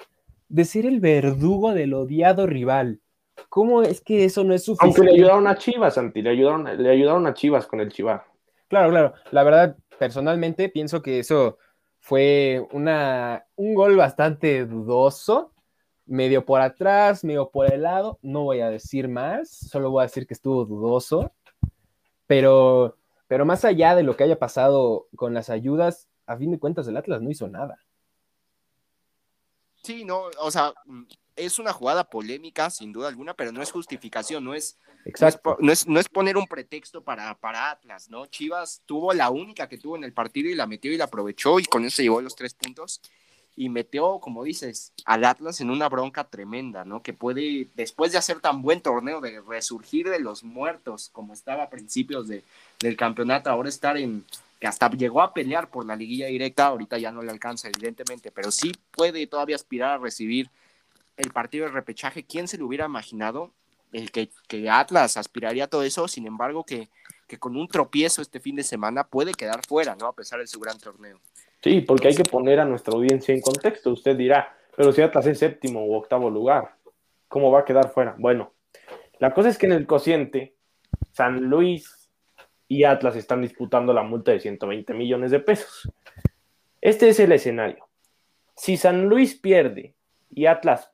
B: de ser el verdugo del odiado rival. ¿Cómo es que eso no es suficiente?
C: Aunque le ayudaron a Chivas, Santi, le ayudaron, le ayudaron a Chivas con el Chivar.
B: Claro, claro. La verdad, personalmente pienso que eso fue una, un gol bastante dudoso, medio por atrás, medio por el lado. No voy a decir más, solo voy a decir que estuvo dudoso. Pero, pero más allá de lo que haya pasado con las ayudas, a fin de cuentas el Atlas no hizo nada.
D: Sí, no, o sea, es una jugada polémica, sin duda alguna, pero no es justificación, no es,
B: Exacto.
D: no es, no es poner un pretexto para, para Atlas, ¿no? Chivas tuvo la única que tuvo en el partido y la metió y la aprovechó y con eso llevó los tres puntos y metió, como dices, al Atlas en una bronca tremenda, ¿no? Que puede, después de hacer tan buen torneo, de resurgir de los muertos, como estaba a principios de, del campeonato, ahora estar en, que hasta llegó a pelear por la liguilla directa, ahorita ya no le alcanza, evidentemente, pero sí puede todavía aspirar a recibir el partido de repechaje, ¿quién se lo hubiera imaginado? El que, que Atlas aspiraría a todo eso, sin embargo, que, que, con un tropiezo este fin de semana puede quedar fuera, ¿no? A pesar de su gran torneo.
C: Sí, porque hay que poner a nuestra audiencia en contexto. Usted dirá, pero si Atlas es séptimo u octavo lugar, ¿cómo va a quedar fuera? Bueno, la cosa es que en el cociente, San Luis y Atlas están disputando la multa de 120 millones de pesos. Este es el escenario. Si San Luis pierde y Atlas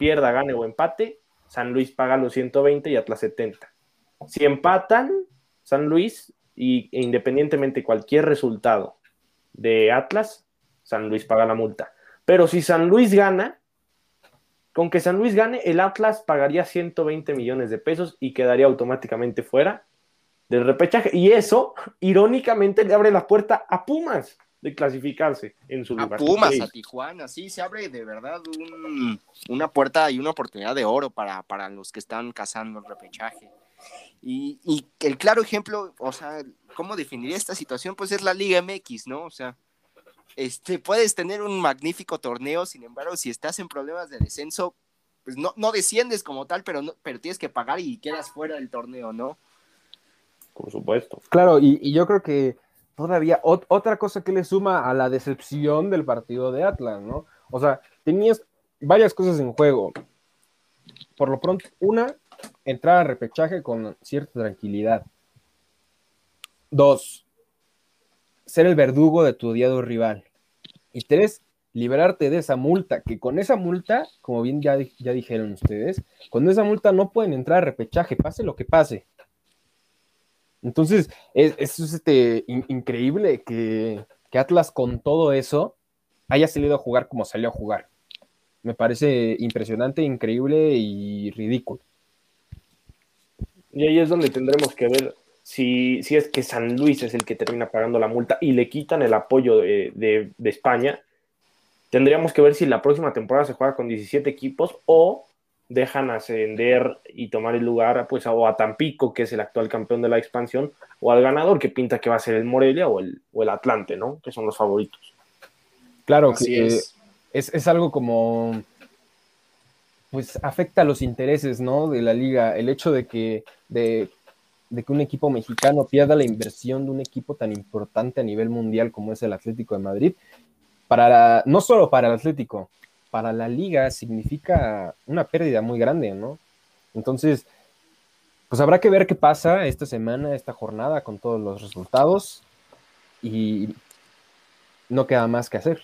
C: pierda, gane o empate, San Luis paga los 120 y Atlas 70. Si empatan San Luis y e independientemente cualquier resultado de Atlas, San Luis paga la multa. Pero si San Luis gana, con que San Luis gane, el Atlas pagaría 120 millones de pesos y quedaría automáticamente fuera del repechaje. Y eso, irónicamente, le abre la puerta a Pumas de clasificarse en su
D: a
C: lugar.
D: Pumas, sí. a Tijuana, sí, se abre de verdad un, una puerta y una oportunidad de oro para, para los que están cazando el repechaje. Y, y, el claro ejemplo, o sea, ¿cómo definiría esta situación? Pues es la Liga MX, ¿no? O sea, este, puedes tener un magnífico torneo, sin embargo, si estás en problemas de descenso, pues no, no desciendes como tal, pero, no, pero tienes que pagar y quedas fuera del torneo, ¿no?
C: Por supuesto.
B: Claro, y, y yo creo que todavía ot otra cosa que le suma a la decepción del partido de Atlas, ¿no? O sea, tenías varias cosas en juego. Por lo pronto, una, entrar a repechaje con cierta tranquilidad. Dos, ser el verdugo de tu odiado rival. Y tres, liberarte de esa multa, que con esa multa, como bien ya, ya dijeron ustedes, con esa multa no pueden entrar a repechaje, pase lo que pase. Entonces, es, es este, in, increíble que, que Atlas con todo eso haya salido a jugar como salió a jugar. Me parece impresionante, increíble y ridículo.
C: Y ahí es donde tendremos que ver si, si es que San Luis es el que termina pagando la multa y le quitan el apoyo de, de, de España. Tendríamos que ver si la próxima temporada se juega con 17 equipos o dejan ascender y tomar el lugar pues o a Tampico, que es el actual campeón de la expansión, o al ganador que pinta que va a ser el Morelia o el, o el Atlante, ¿no? Que son los favoritos.
B: Claro, que es. Es, es. algo como pues afecta a los intereses, ¿no? De la liga. El hecho de que, de, de que un equipo mexicano pierda la inversión de un equipo tan importante a nivel mundial como es el Atlético de Madrid, para no solo para el Atlético, para la liga significa una pérdida muy grande, ¿no? Entonces, pues habrá que ver qué pasa esta semana, esta jornada, con todos los resultados y no queda más que hacer.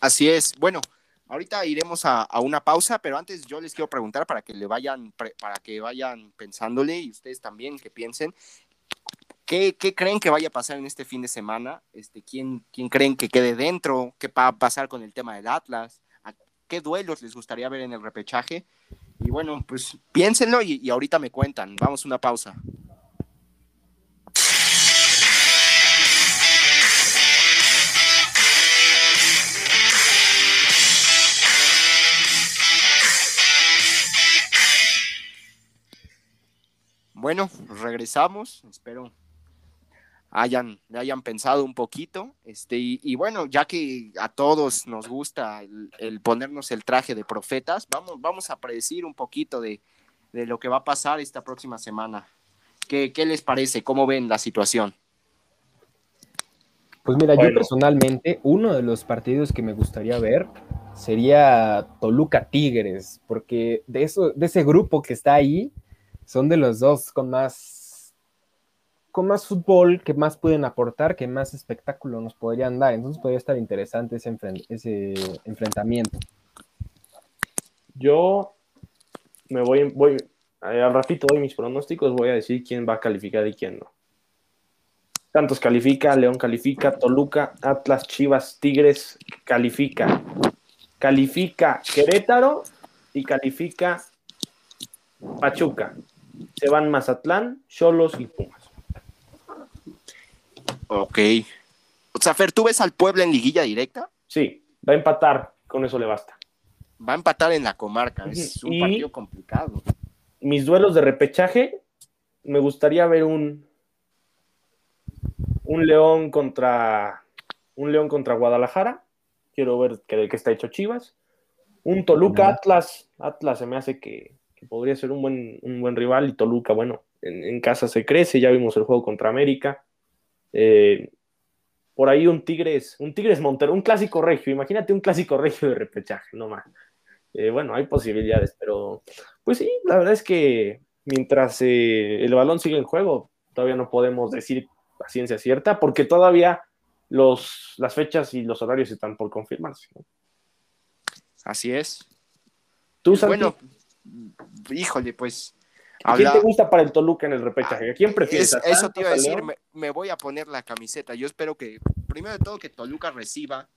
D: Así es. Bueno, ahorita iremos a, una pausa, pero antes yo les quiero preguntar para que le vayan, para que vayan pensándole y ustedes también que piensen. ¿Qué, ¿Qué, creen que vaya a pasar en este fin de semana? Este, ¿quién, ¿Quién creen que quede dentro? ¿Qué va a pasar con el tema del Atlas? ¿Qué duelos les gustaría ver en el repechaje? Y bueno, pues piénsenlo y, y ahorita me cuentan. Vamos a una pausa. Bueno, regresamos. Espero hayan, hayan pensado un poquito. Este, y, y, bueno, ya que a todos nos gusta el, el, ponernos el traje de profetas, vamos, vamos a predecir un poquito de, de lo que va a pasar esta próxima semana. ¿Qué, ¿Qué, les parece? ¿Cómo ven la situación?
B: Pues mira, bueno. yo personalmente, uno de los partidos que me gustaría ver sería Toluca Tigres, porque de, eso, de ese grupo que está ahí, son de los dos con más con más fútbol, que más pueden aportar, que más espectáculo nos podrían dar. Entonces podría estar interesante ese, enfrent ese enfrentamiento.
C: Yo me voy, voy al ratito doy mis pronósticos, voy a decir quién va a calificar y quién no. Santos califica, León califica, Toluca, Atlas, Chivas, Tigres califica. Califica Querétaro y califica Pachuca. Se van Mazatlán, Cholos y Pumas.
D: Ok. O sea, Fer, ¿tú ves al Puebla en liguilla directa?
C: Sí, va a empatar, con eso le basta.
D: Va a empatar en la comarca, es un y partido complicado.
C: Mis duelos de repechaje, me gustaría ver un un León contra un León contra Guadalajara. Quiero ver que de qué está hecho Chivas. Un Toluca Atlas. Atlas se me hace que, que podría ser un buen, un buen rival y Toluca, bueno, en, en, casa se crece, ya vimos el juego contra América. Eh, por ahí un Tigres, un Tigres Montero, un clásico regio, imagínate un clásico regio de repechaje, no más. Eh, bueno, hay posibilidades, pero pues sí, la verdad es que mientras eh, el balón sigue en juego, todavía no podemos decir a ciencia cierta, porque todavía los, las fechas y los horarios están por confirmarse. ¿no?
D: Así es.
C: ¿Tú, Santi?
D: Bueno, híjole, pues.
C: ¿A quién te gusta para el Toluca en el repechaje? ¿A quién prefieres?
D: Es, eso te iba a decir, me, me, voy a poner la camiseta. Yo espero que, primero de todo, que Toluca reciba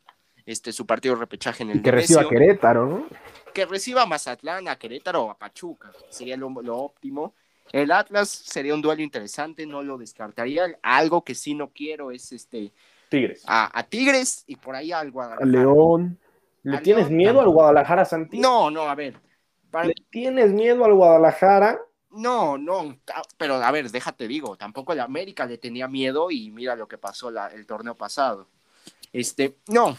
D: este, su partido de repechaje en el
B: y Que reciba a Querétaro, ¿no?
D: Que reciba a Mazatlán, a Querétaro o a Pachuca. Sería lo, lo, óptimo. El Atlas sería un duelo interesante, no lo descartaría. Algo que sí no quiero es este.
C: Tigres.
D: A, a Tigres y por ahí al Guadalajara.
B: A León.
C: ¿Le tienes León, miedo al Guadalajara, Santi?
D: No, no, a ver.
C: Para... ¿Le tienes miedo al Guadalajara?
D: No, no, pero a ver, déjate digo, tampoco el América le tenía miedo y mira lo que pasó la, el torneo pasado. Este, no,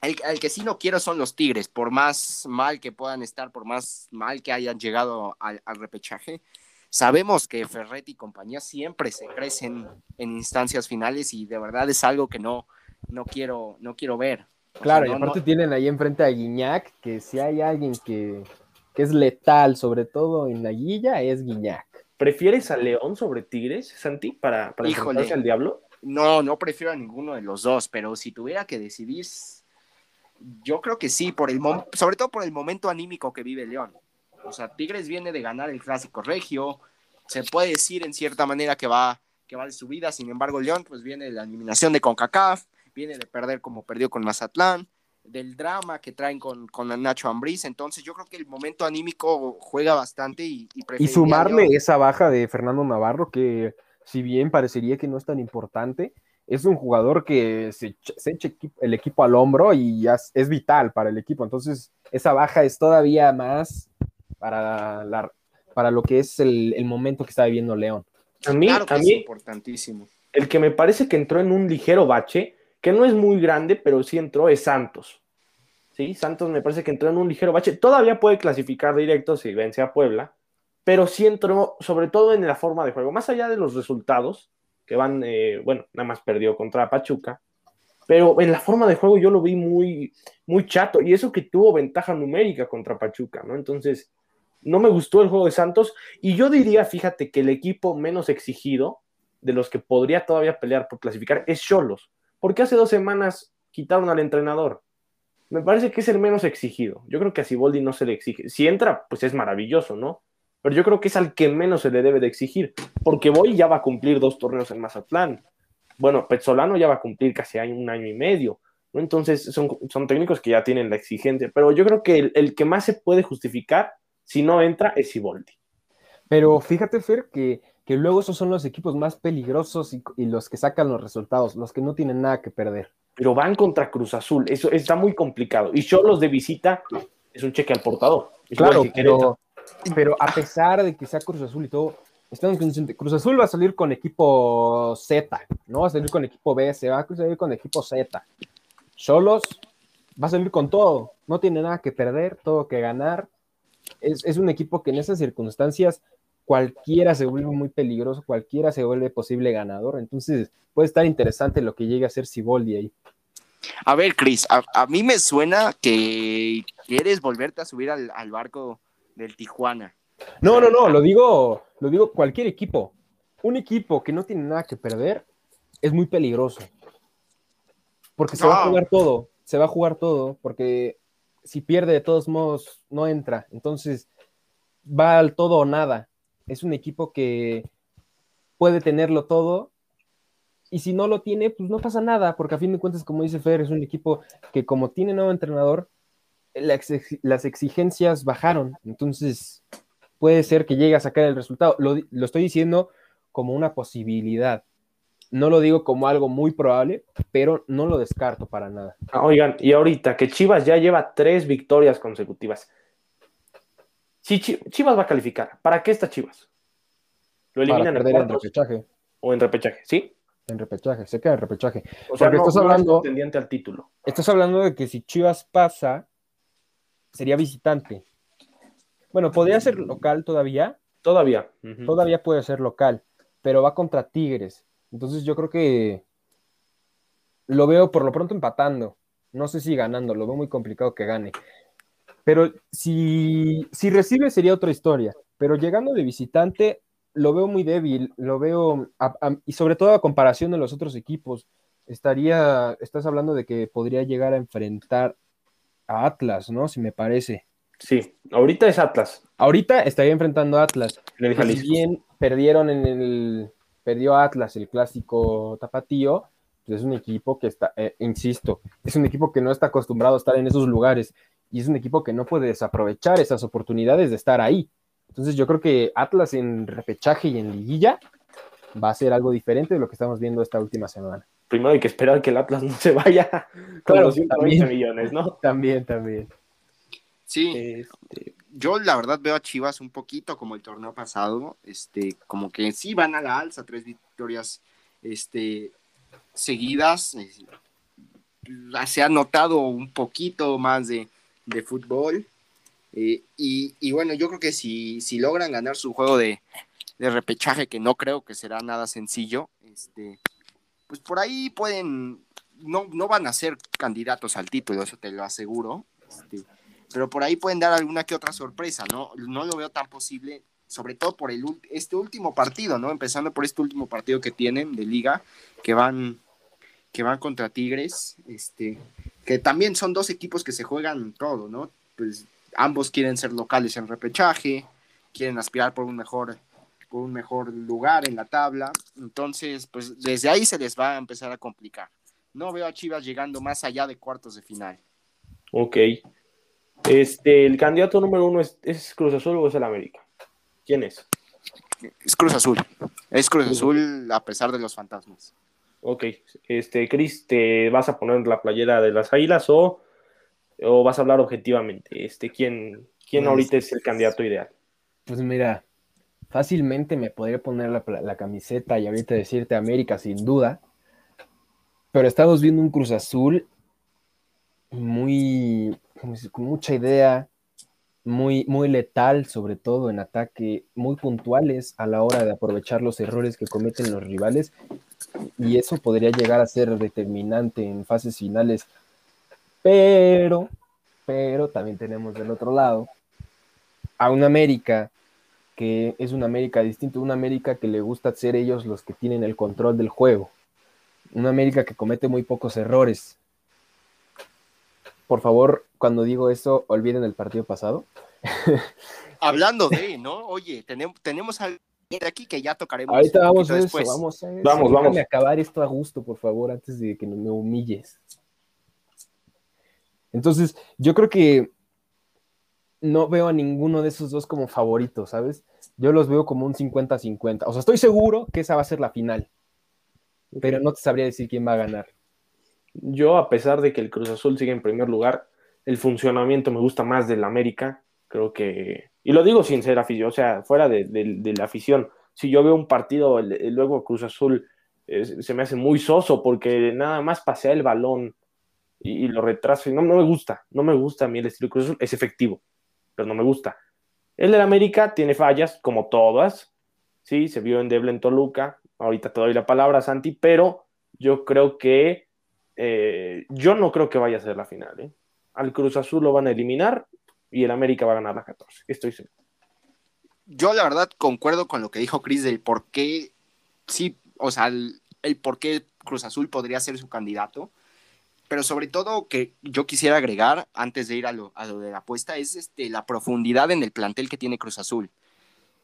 D: el, el, que sí no quiero son los Tigres, por más mal que puedan estar, por más mal que hayan llegado al, al repechaje. Sabemos que Ferretti y compañía siempre se crecen en instancias finales y de verdad es algo que no, no, quiero, no quiero ver.
B: Claro,
D: o sea,
B: y
D: no,
B: aparte
D: no...
B: tienen ahí enfrente a Guiñac, que si hay alguien que, que es letal, sobre todo en la guilla, es Guiñac.
C: ¿Prefieres a León sobre Tigres, Santi, para, para enfrentarse al diablo?
D: No, no prefiero a ninguno de los dos, pero si tuviera que decidir, yo creo que sí, por el sobre todo por el momento anímico que vive León. O sea, Tigres viene de ganar el clásico regio, se puede decir en cierta manera que va, que vale su vida. Sin embargo, León pues viene de la eliminación de CONCACAF, viene de perder como perdió con Mazatlán, del drama que traen con, con Nacho Ambriz. Entonces yo creo que el momento anímico juega bastante y, y,
B: y sumarle esa baja de Fernando Navarro que si bien parecería que no es tan importante, es un jugador que se, se echa el equipo al hombro y es, vital para el equipo. Entonces, esa baja es todavía más para, la, para lo que es el, momento que está viviendo León.
C: A mí, a mí,
D: importantísimo.
C: El que me parece que entró en un ligero bache, que no es muy grande, pero sí entró, es Santos. Sí, Santos me parece que entró en un ligero bache. Todavía puede clasificar directo si vence a Puebla, pero sí entró sobre todo en la forma de juego. Más allá de los resultados, que van, eh, bueno, nada más perdió contra Pachuca, pero en la forma de juego yo lo vi muy, muy chato, y eso que tuvo ventaja numérica contra Pachuca, ¿no? Entonces, no me gustó el juego de Santos, y yo diría, fíjate, que el equipo menos exigido, de los que podría todavía pelear por clasificar, es Cholos, porque hace dos semanas quitaron al entrenador. Me parece que es el menos exigido. Yo creo que a Siboldi no se le exige. Si entra, pues es maravilloso, ¿no? pero yo creo que es al que menos se le debe de exigir, porque Boy ya va a cumplir dos torneos en Mazatlán. Bueno, Petzolano ya va a cumplir casi un año y medio. Entonces son, técnicos que ya tienen la exigencia, pero yo creo que el, que más se puede justificar si no entra es Siboldi.
B: Pero fíjate, Fer, que, que luego esos son los equipos más peligrosos y, y, los que sacan los resultados, los que no tienen nada que perder.
C: Pero van contra Cruz Azul, eso está muy complicado. Y yo los de visita es un cheque al portador.
B: claro, pero, pero a pesar de que sea Cruz Azul y todo, estamos conscientes, Cruz Azul va a salir con equipo Z, no va a salir con equipo B, se va a salir con equipo Z. Solos va a salir con todo, no tiene nada que perder, todo que ganar. Es, es un equipo que en esas circunstancias cualquiera se vuelve muy peligroso, cualquiera se vuelve posible ganador. Entonces puede estar interesante lo que llegue a ser Siboldi ahí.
D: A ver, Cris, a, a, mí me suena que quieres volverte a subir al, al barco del Tijuana.
B: No, no, no, lo digo, lo digo cualquier equipo. Un equipo que no tiene nada que perder es muy peligroso. Porque se va a jugar todo, se va a jugar todo, porque si pierde de todos modos no entra. Entonces va al todo o nada. Es un equipo que puede tenerlo todo y si no lo tiene, pues no pasa nada, porque a fin de cuentas, como dice Fer, es un equipo que como tiene nuevo entrenador, las exigencias bajaron, entonces puede ser que llegue a sacar el resultado. Lo, estoy diciendo como una posibilidad. No lo digo como algo muy probable, pero no lo descarto para nada.
C: Ah, oigan, y ahorita que Chivas ya lleva tres victorias consecutivas. Si Chivas va a calificar, ¿para qué está Chivas?
B: Lo eliminan en, en repechaje.
C: O en repechaje, ¿sí?
B: En repechaje, se queda en repechaje.
C: O sea, estás hablando tendiente al título.
B: Estás hablando de que si Chivas pasa, sería visitante. Bueno, podría ser local todavía.
C: Todavía.
B: Todavía puede ser local, pero va contra Tigres. Entonces yo creo que lo veo por lo pronto empatando. No sé si ganando, lo veo muy complicado que gane. Pero si, si recibe sería otra historia. Pero llegando de visitante, lo veo muy débil, lo veo, y sobre todo a comparación de los otros equipos, estaría, estás hablando de que podría llegar a enfrentar Atlas, ¿no? Si me parece.
C: Sí, ahorita es Atlas.
B: Ahorita estaría enfrentando a Atlas. Si bien perdieron en el. Perdió Atlas el clásico tapatío, pues es un equipo que está, eh, insisto, es un equipo que no está acostumbrado a estar en esos lugares y es un equipo que no puede desaprovechar esas oportunidades de estar ahí. Entonces yo creo que Atlas en repechaje y en liguilla va a ser algo diferente de lo que estamos viendo esta última semana
C: primero hay que esperar que el Atlas no se vaya con los 120 millones, ¿no?
B: También, también.
D: Sí, este, yo la verdad veo a Chivas un poquito como el torneo pasado, este, como que sí van a la alza, tres victorias este, seguidas, se ha notado un poquito más de, fútbol, eh, y, bueno, yo creo que si, si logran ganar su juego de, de repechaje, que no creo que será nada sencillo, este, pues por ahí pueden, no, no van a ser candidatos al título, eso te lo aseguro, este, pero por ahí pueden dar alguna que otra sorpresa, ¿no? No lo veo tan posible, sobre todo por el, este último partido, ¿no? Empezando por este último partido que tienen de liga, que van, que van contra Tigres, este, que también son dos equipos que se juegan todo, ¿no? Pues ambos quieren ser locales en repechaje, quieren aspirar por un mejor por un mejor lugar en la tabla. Entonces, pues desde ahí se les va a empezar a complicar. No veo a Chivas llegando más allá de cuartos de final.
C: Ok. Este, el candidato número uno es, es Cruz Azul o es el América. ¿Quién es?
D: Es Cruz Azul. Es Cruz Azul a pesar de los fantasmas.
C: Ok. Este, Cris, ¿te vas a poner la playera de las águilas o, o vas a hablar objetivamente? Este, ¿quién, quién
B: Pues-
C: ahorita es el candidato ideal?
B: Pues mira, fácilmente me podría poner la, la camiseta y ahorita decirte América sin duda, pero estamos viendo un Cruz Azul muy, con mucha idea, muy, muy letal, sobre todo en ataque, muy puntuales a la hora de aprovechar los errores que cometen los rivales, y eso podría llegar a ser determinante en fases finales, pero, pero también tenemos del otro lado a una América que es una América distinta, una América que le gusta ser ellos los que tienen el control del juego, una América que comete muy pocos errores. Por favor, cuando digo eso, olviden el partido pasado.
D: Hablando de, ¿no? Oye, tenemos, tenemos a alguien de aquí que ya tocaremos.
B: Ahorita vamos a eso,
D: después.
B: vamos a eso.
C: Vamos,
B: Déjame
C: vamos.
B: acabar esto a gusto, por favor, antes de que me humilles. Entonces, yo creo que no veo a ninguno de esos dos como favoritos, ¿sabes? Yo los veo como un 50-50. O sea, estoy seguro que esa va a ser la final, pero no te sabría decir quién va a ganar.
C: Yo, a pesar de que el Cruz Azul sigue en primer lugar, el funcionamiento me gusta más del América. Creo que, y lo digo sin ser afición, o sea, fuera de, la afición. Si yo veo un partido, el- luego Cruz Azul se me hace muy soso porque nada más pasea el balón y, lo retrasa. Y no, no me gusta, no me gusta a mí el estilo Cruz Azul. Es efectivo, pero no me gusta. El del América tiene fallas, como todas. Sí, se vio endeble en Toluca. Ahorita te doy la palabra, Santi, pero yo creo que eh, yo no creo que vaya a ser la final. ¿eh? Al Cruz Azul lo van a eliminar y el América va a ganar la 14. Estoy seguro.
D: Yo la verdad concuerdo con lo que dijo Chris del por qué, sí, o sea, el, el por qué Cruz Azul podría ser su candidato, pero sobre todo que yo quisiera agregar, antes de ir a lo, a lo de la apuesta, es este, la profundidad en el plantel que tiene Cruz Azul.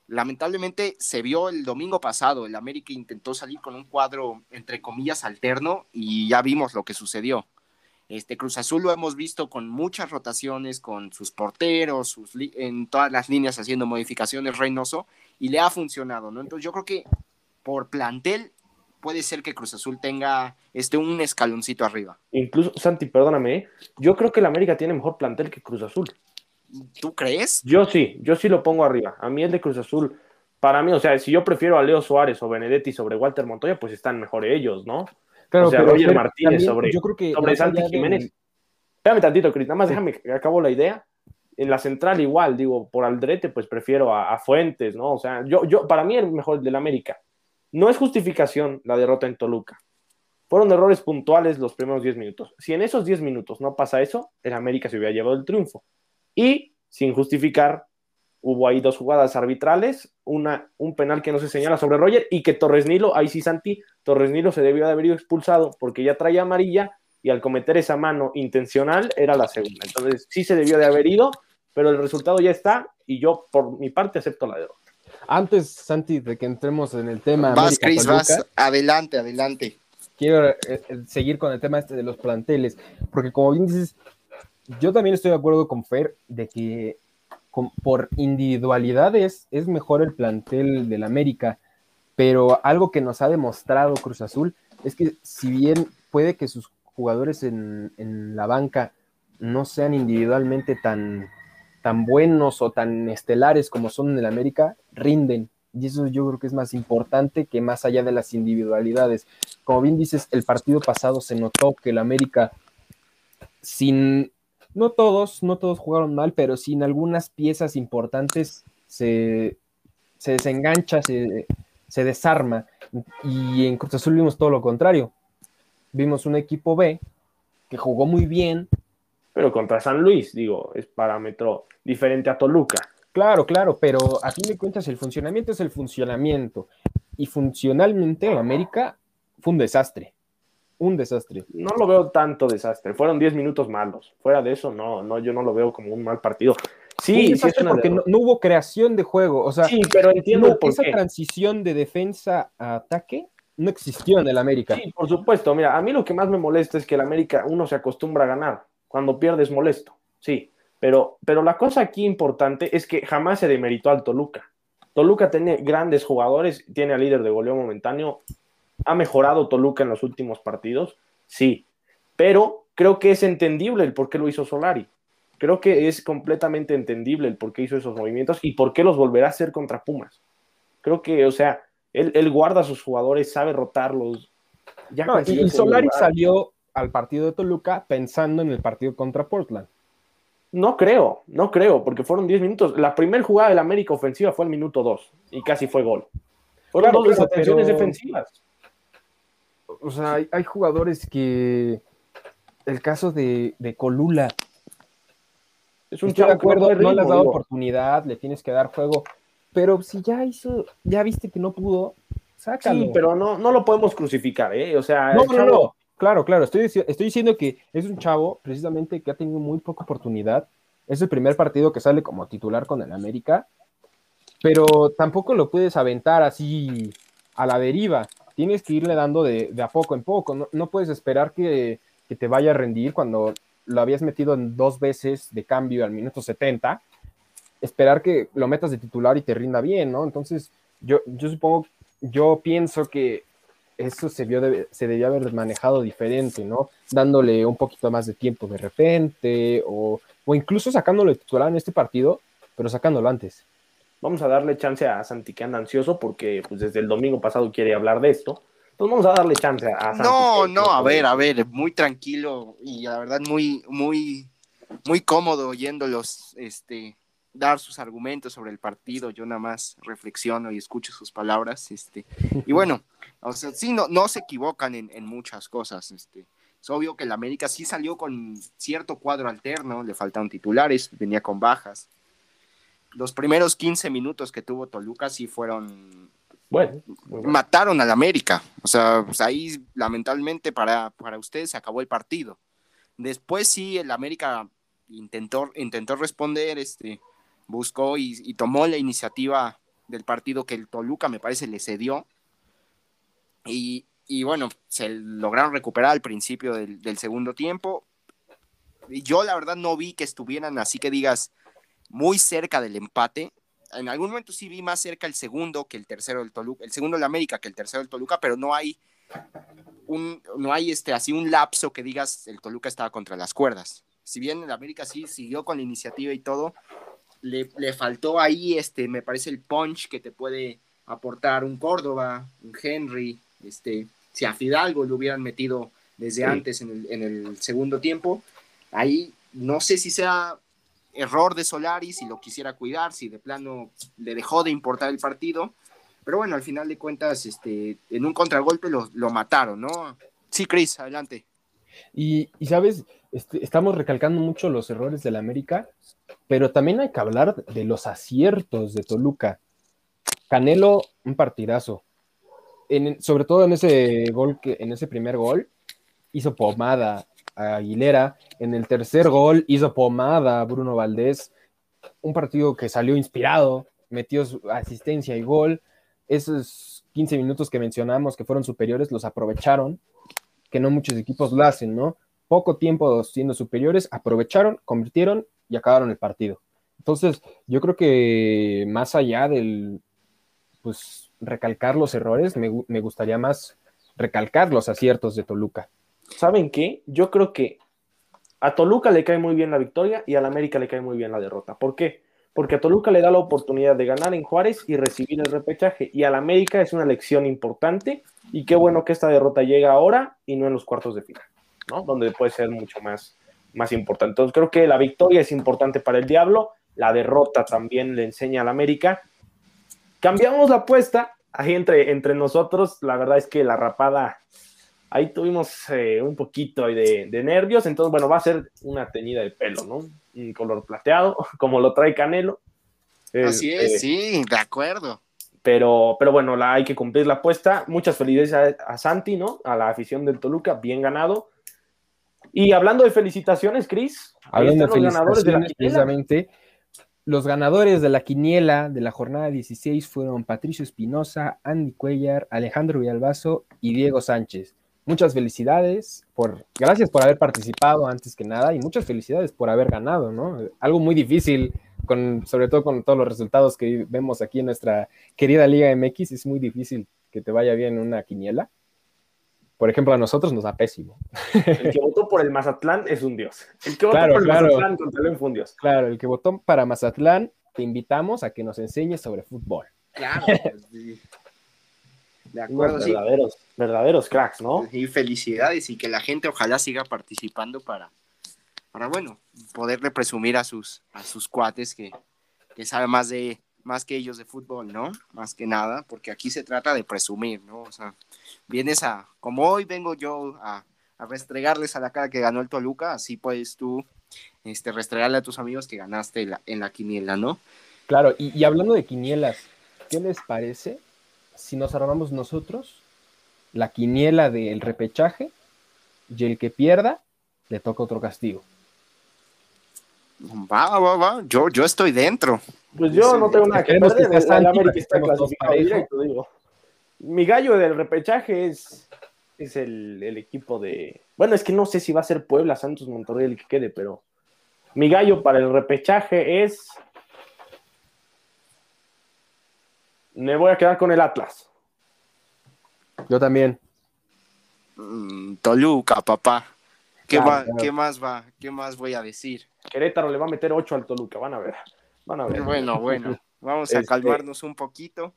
D: Lamentablemente se vio el domingo pasado, el América intentó salir con un cuadro, entre comillas, alterno y ya vimos lo que sucedió. Este Cruz Azul lo hemos visto con muchas rotaciones, con sus porteros, sus en todas las líneas haciendo modificaciones, Reynoso, y le ha funcionado, ¿no? Entonces yo creo que por plantel puede ser que Cruz Azul tenga este, un escaloncito arriba.
C: Incluso, Santi, perdóname, ¿eh? yo creo que el América tiene mejor plantel que Cruz Azul.
D: ¿Tú crees?
C: Yo sí, yo sí lo pongo arriba. A mí el de Cruz Azul, para mí, o sea, si yo prefiero a Leo Suárez o Benedetti sobre Walter Montoya, pues están mejor ellos, ¿no?
B: Claro,
C: O sea,
B: pero
C: Roger Martínez
B: también
C: sobre-
B: yo creo que
C: sobre Santi
B: allá de-
C: Jiménez. Espérame tantito, Cris, nada más déjame que acabo la idea. En la central igual, digo, por Aldrete, pues prefiero a, a Fuentes, ¿no? O sea, yo, yo, para mí el mejor del América. No es justificación la derrota en Toluca. Fueron errores puntuales los primeros 10 minutos. Si en esos 10 minutos no pasa eso, el América se hubiera llevado el triunfo. Y, sin justificar, hubo ahí dos jugadas arbitrales, una, un penal que no se señala sobre Roger y que Torres Nilo, ahí sí Santi, Torres Nilo se debió de haber ido expulsado porque ya traía amarilla y al cometer esa mano intencional era la segunda. Entonces sí se debió de haber ido, pero el resultado ya está y yo por mi parte acepto la derrota.
B: Antes, Santi, de que entremos en el tema
D: Vas,
B: Toluca,
D: vas. Adelante, adelante.
B: quiero eh, eh, seguir con el tema este de los planteles, porque como bien dices, yo también estoy de acuerdo con Fer de que por individualidades es mejor el plantel del América, pero algo que nos ha demostrado Cruz Azul es que si bien puede que sus jugadores en, en la banca no sean individualmente tan, tan buenos o tan estelares como son en el América, rinden. Y eso yo creo que es más importante que más allá de las individualidades. Como bien dices, el partido pasado se notó que el América, sin, no todos, no todos jugaron mal, pero sin algunas piezas importantes, se, se desengancha, se, se desarma. Y en Cruz Azul vimos todo lo contrario. Vimos un equipo B que jugó muy bien,
C: Pero contra San Luis, digo, es parámetro diferente a Toluca.
B: Claro, claro, pero a fin de cuentas el funcionamiento es el funcionamiento. Y funcionalmente América fue un desastre. Un desastre.
C: No lo veo tanto desastre. Fueron 10 minutos malos. Fuera de eso, no, no, yo no lo veo como un mal partido. Sí,
B: sí porque no, hubo creación de juego. O sea,
C: sí, pero entiendo
B: esa transición de defensa a ataque no existió en el América.
C: Sí, por supuesto. Mira, a mí lo que más me molesta es que el América uno se acostumbra a ganar. Cuando pierdes molesto. Sí, pero, pero la cosa aquí importante es que jamás se demeritó al Toluca. Toluca tiene grandes jugadores, tiene al líder de goleo momentáneo. ¿Ha mejorado Toluca en los últimos partidos? Sí, pero creo que es entendible el por qué lo hizo Solari. Creo que es completamente entendible el por qué hizo esos movimientos y por qué los volverá a hacer contra Pumas. Creo que, o sea, él, guarda a sus jugadores, sabe rotarlos.
B: Ya y Solari salió al partido de Toluca pensando en el partido contra Portland.
C: No creo, no creo, porque fueron 10 minutos. La primera jugada del América ofensiva fue el minuto 2 y casi fue gol. Fueron dos desatenciones defensivas.
B: O sea, hay, jugadores que. El caso de, Colula. Es un chavo de acuerdo, no le has dado oportunidad, le tienes que dar juego. Pero si ya hizo, ya viste que no pudo, sácalo. Sí,
C: pero no, no lo podemos crucificar, ¿eh? O sea,
B: no, no, no. Claro, claro. Estoy, estoy diciendo que es un chavo precisamente que ha tenido muy poca oportunidad. Es el primer partido que sale como titular con el América, pero tampoco lo puedes aventar así a la deriva. Tienes que irle dando de, a poco en poco. No, puedes esperar que, que, te vaya a rendir cuando lo habías metido en dos veces de cambio al minuto 70 esperar que lo metas de titular y te rinda bien, ¿no? Entonces, yo, yo supongo, yo pienso que eso se, vio se debía haber manejado diferente, ¿no? Dándole un poquito más de tiempo de repente, o, o incluso sacándolo de titular en este partido, pero sacándolo antes.
C: Vamos a darle chance a Santi que anda ansioso porque pues, desde el domingo pasado quiere hablar de esto. Entonces vamos a darle chance a Santi.
D: No, no, a ver, a ver, muy tranquilo y la verdad muy, muy, muy cómodo oyéndolos, este, dar sus argumentos sobre el partido, yo nada más reflexiono y escucho sus palabras, este, y bueno, o sea, sí, no, no se equivocan en, muchas cosas, este, es obvio que el América sí salió con cierto cuadro alterno, le faltaron titulares, venía con bajas. Los primeros 15 minutos que tuvo Toluca sí fueron bueno, mataron al América. O sea, pues ahí lamentablemente para, para ustedes se acabó el partido. Después sí, el América intentó, intentó responder, este, buscó y, tomó la iniciativa del partido que el Toluca me parece le cedió. Y, bueno, se lograron recuperar al principio del, segundo tiempo. Yo la verdad no vi que estuvieran así que digas muy cerca del empate. En algún momento sí vi más cerca el segundo que el tercero del Toluca, el segundo del América que el tercero del Toluca, pero no hay un, no hay este así un lapso que digas el Toluca estaba contra las cuerdas. Si bien el América sí siguió con la iniciativa y todo, le, faltó ahí, este, me parece el punch que te puede aportar un Córdoba, un Henry, este, si a Fidalgo lo hubieran metido desde antes en el, segundo tiempo, ahí no sé si sea error de Solari, si lo quisiera cuidar, si de plano le dejó de importar el partido, pero bueno, al final de cuentas, este, en un contragolpe lo, lo mataron, ¿no? Sí, Chris, adelante.
B: Y, y sabes, este, estamos recalcando mucho los errores del América, pero también hay que hablar de los aciertos de Toluca. Canelo, un partidazo. sobre todo en ese gol, que, en ese primer gol, hizo pomada Aguilera. En el tercer gol hizo pomada a Bruno Valdés. Un partido que salió inspirado, metió asistencia y gol. Esos 15 minutos que mencionamos que fueron superiores los aprovecharon, que no muchos equipos lo hacen, ¿no? Poco tiempo siendo superiores, aprovecharon, convirtieron y acabaron el partido. Entonces, yo creo que más allá del, pues, recalcar los errores, me, gustaría más recalcar los aciertos de Toluca.
C: ¿Saben qué? Yo creo que a Toluca le cae muy bien la victoria y a la América le cae muy bien la derrota. ¿Por qué? Porque a Toluca le da la oportunidad de ganar en Juárez y recibir el repechaje. Y a la América es una lección importante. Y qué bueno que esta derrota llega ahora y no en los cuartos de final, ¿no? Donde puede ser mucho más, más importante. Entonces creo que la victoria es importante para el Diablo, la derrota también le enseña al América. Cambiamos la apuesta ahí entre, entre nosotros, la verdad es que la rapada, ahí tuvimos eh, un poquito de, de, nervios, entonces bueno, va a ser una teñida de pelo, ¿no? Un color plateado, como lo trae Canelo.
D: Así es, este, sí, de acuerdo.
C: Pero, pero bueno, la, hay que cumplir la apuesta. Muchas felicidades a, a Santi, ¿no? A la afición del Toluca, bien ganado. Y hablando de felicitaciones, Cris,
B: hablando de felicitaciones, precisamente, los ganadores de la quiniela de la jornada 16 fueron Patricio Espinosa, Andy Cuellar, Alejandro Villalbazo y Diego Sánchez. Muchas felicidades por, gracias por haber participado antes que nada y muchas felicidades por haber ganado, ¿no? Algo muy difícil, con, sobre todo con todos los resultados que vemos aquí en nuestra querida Liga MX, es muy difícil que te vaya bien una quiniela. Por ejemplo, a nosotros nos da pésimo.
C: El que votó por el Mazatlán es un dios. El que votó
B: Claro,
C: por el
B: claro.
C: Mazatlán contra León fue un dios.
B: Claro, el que votó para Mazatlán, te invitamos a que nos enseñes sobre fútbol.
D: Claro. pues, sí. De acuerdo,
C: Unos
D: sí.
C: verdaderos, verdaderos cracks, ¿no?
D: Y felicidades y que la gente ojalá siga participando para, para bueno, poderle presumir a sus, a sus cuates que, que sabe más de más que ellos de fútbol, ¿no? Más que nada, porque aquí se trata de presumir, ¿no? O sea, vienes a, como hoy vengo yo a, a restregarles a la cara que ganó el Toluca, así puedes tú este, restregarle a tus amigos que ganaste en la, en la quiniela, ¿no?
B: Claro, y, y hablando de quinielas, ¿qué les parece si nos armamos nosotros la quiniela del repechaje y el que pierda le toca otro castigo?
D: Va, va, va, yo, yo estoy dentro.
C: Pues yo no tengo nada que
B: que
C: perder.
B: estés
C: El América
B: que
C: está clasificado directo, digo. Mi gallo del repechaje es, es el, el equipo de. Bueno, es que no sé si va a ser Puebla, Santos, Monterrey el que quede, pero mi gallo para el repechaje es. Me voy a quedar con el Atlas.
B: Yo también.
D: Mm, Toluca, papá. ¿Qué,
B: Claro,
D: va-
B: claro.
D: ¿Qué más va? ¿Qué más voy a decir?
C: Querétaro le va a meter 8 al Toluca, van a ver. Van a ver.
D: Bueno, bueno, vamos a
C: Este-
D: calmarnos un poquito.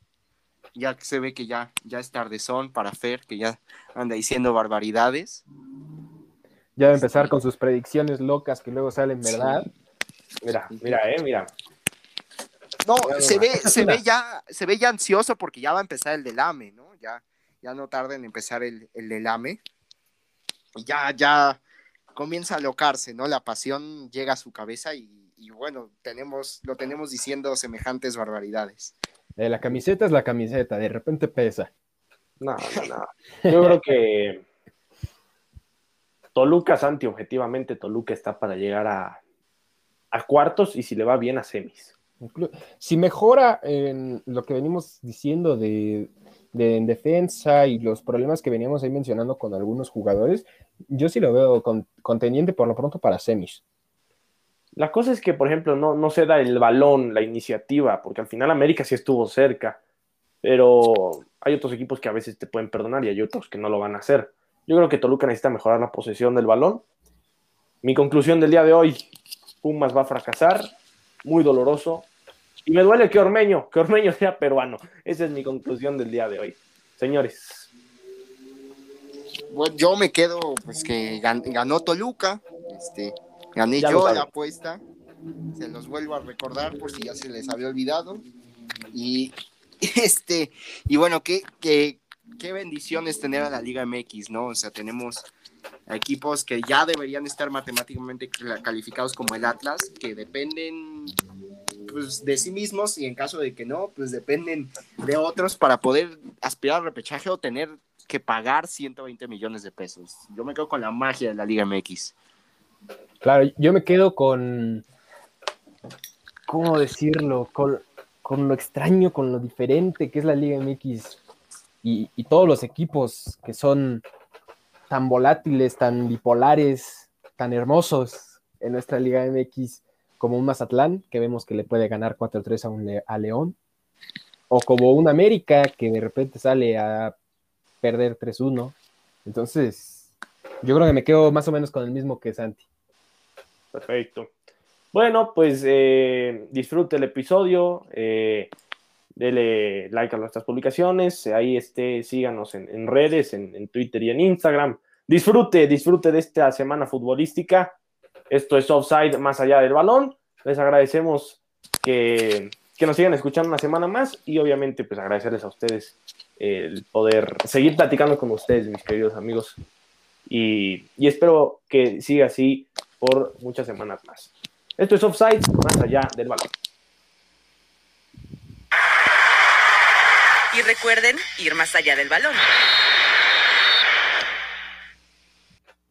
D: Ya que se ve que ya, ya es tardezón para Fer, que ya anda diciendo barbaridades.
B: Ya va a empezar con sus predicciones locas que luego salen verdad.
C: Mira, mira, eh, mira.
D: No, se ve, se ve ya, se ve ya ansioso porque ya va a empezar el del AME, ¿no? Ya, ya no tarda en empezar el, el del AME. Y Ya, ya comienza a locarse, ¿no? La pasión llega a su cabeza y, y bueno, tenemos, lo tenemos diciendo semejantes barbaridades.
B: Eh, la camiseta es la camiseta, de repente pesa.
C: No, no, no. Yo creo que Toluca, Santi, objetivamente, Toluca está para llegar a, a cuartos y si le va bien a semis.
B: Si mejora en lo que venimos diciendo de en defensa y los problemas que veníamos ahí mencionando con algunos jugadores, yo sí lo veo con, contendiente por lo pronto para semis.
C: La cosa es que, por ejemplo, no, no se da el balón, la iniciativa, porque al final América sí estuvo cerca, pero hay otros equipos que a veces te pueden perdonar y hay otros que no lo van a hacer. Yo creo que Toluca necesita mejorar la posesión del balón. Mi conclusión del día de hoy, Pumas va a fracasar, muy doloroso, y me duele que Ormeño, que Ormeño sea peruano. Esa es mi conclusión del día de hoy. Señores,
D: Bueno, yo me quedo, pues que gan- ganó Toluca, este, gané
C: Ya
D: yo la apuesta, se los vuelvo a recordar por si ya se les había olvidado. Y este, y bueno, qué, qué, qué bendición es tener a la Liga MX, ¿no? O sea, tenemos equipos que ya deberían estar matemáticamente calificados como el Atlas, que dependen pues, de sí mismos y en caso de que no, pues dependen de otros para poder aspirar al repechaje o tener que pagar 120 millones de pesos. Yo me quedo con la magia de la Liga MX.
B: Claro, yo me quedo con, ¿cómo decirlo? Con, con lo extraño, con lo diferente que es la Liga MX y, y todos los equipos que son tan volátiles, tan bipolares, tan hermosos en nuestra Liga MX, como un Mazatlán, que vemos que le puede ganar 4-3 a, un a León, o como un América, que de repente sale a perder 3-1. Entonces, yo creo que me quedo más o menos con el mismo que Santi.
C: Perfecto. Bueno, pues eh, disfrute el episodio, eh, dele like a nuestras publicaciones, ahí este, síganos en, redes, en Twitter y en Instagram. Disfrute, disfrute de esta semana futbolística. Esto es Offside más allá del balón. Les agradecemos que, que nos sigan escuchando una semana más y obviamente pues agradecerles a ustedes el poder seguir platicando con ustedes, mis queridos amigos. Y, y espero que siga así por muchas semanas más. Esto es Offside, más allá del balón.
A: Y recuerden ir más allá del balón.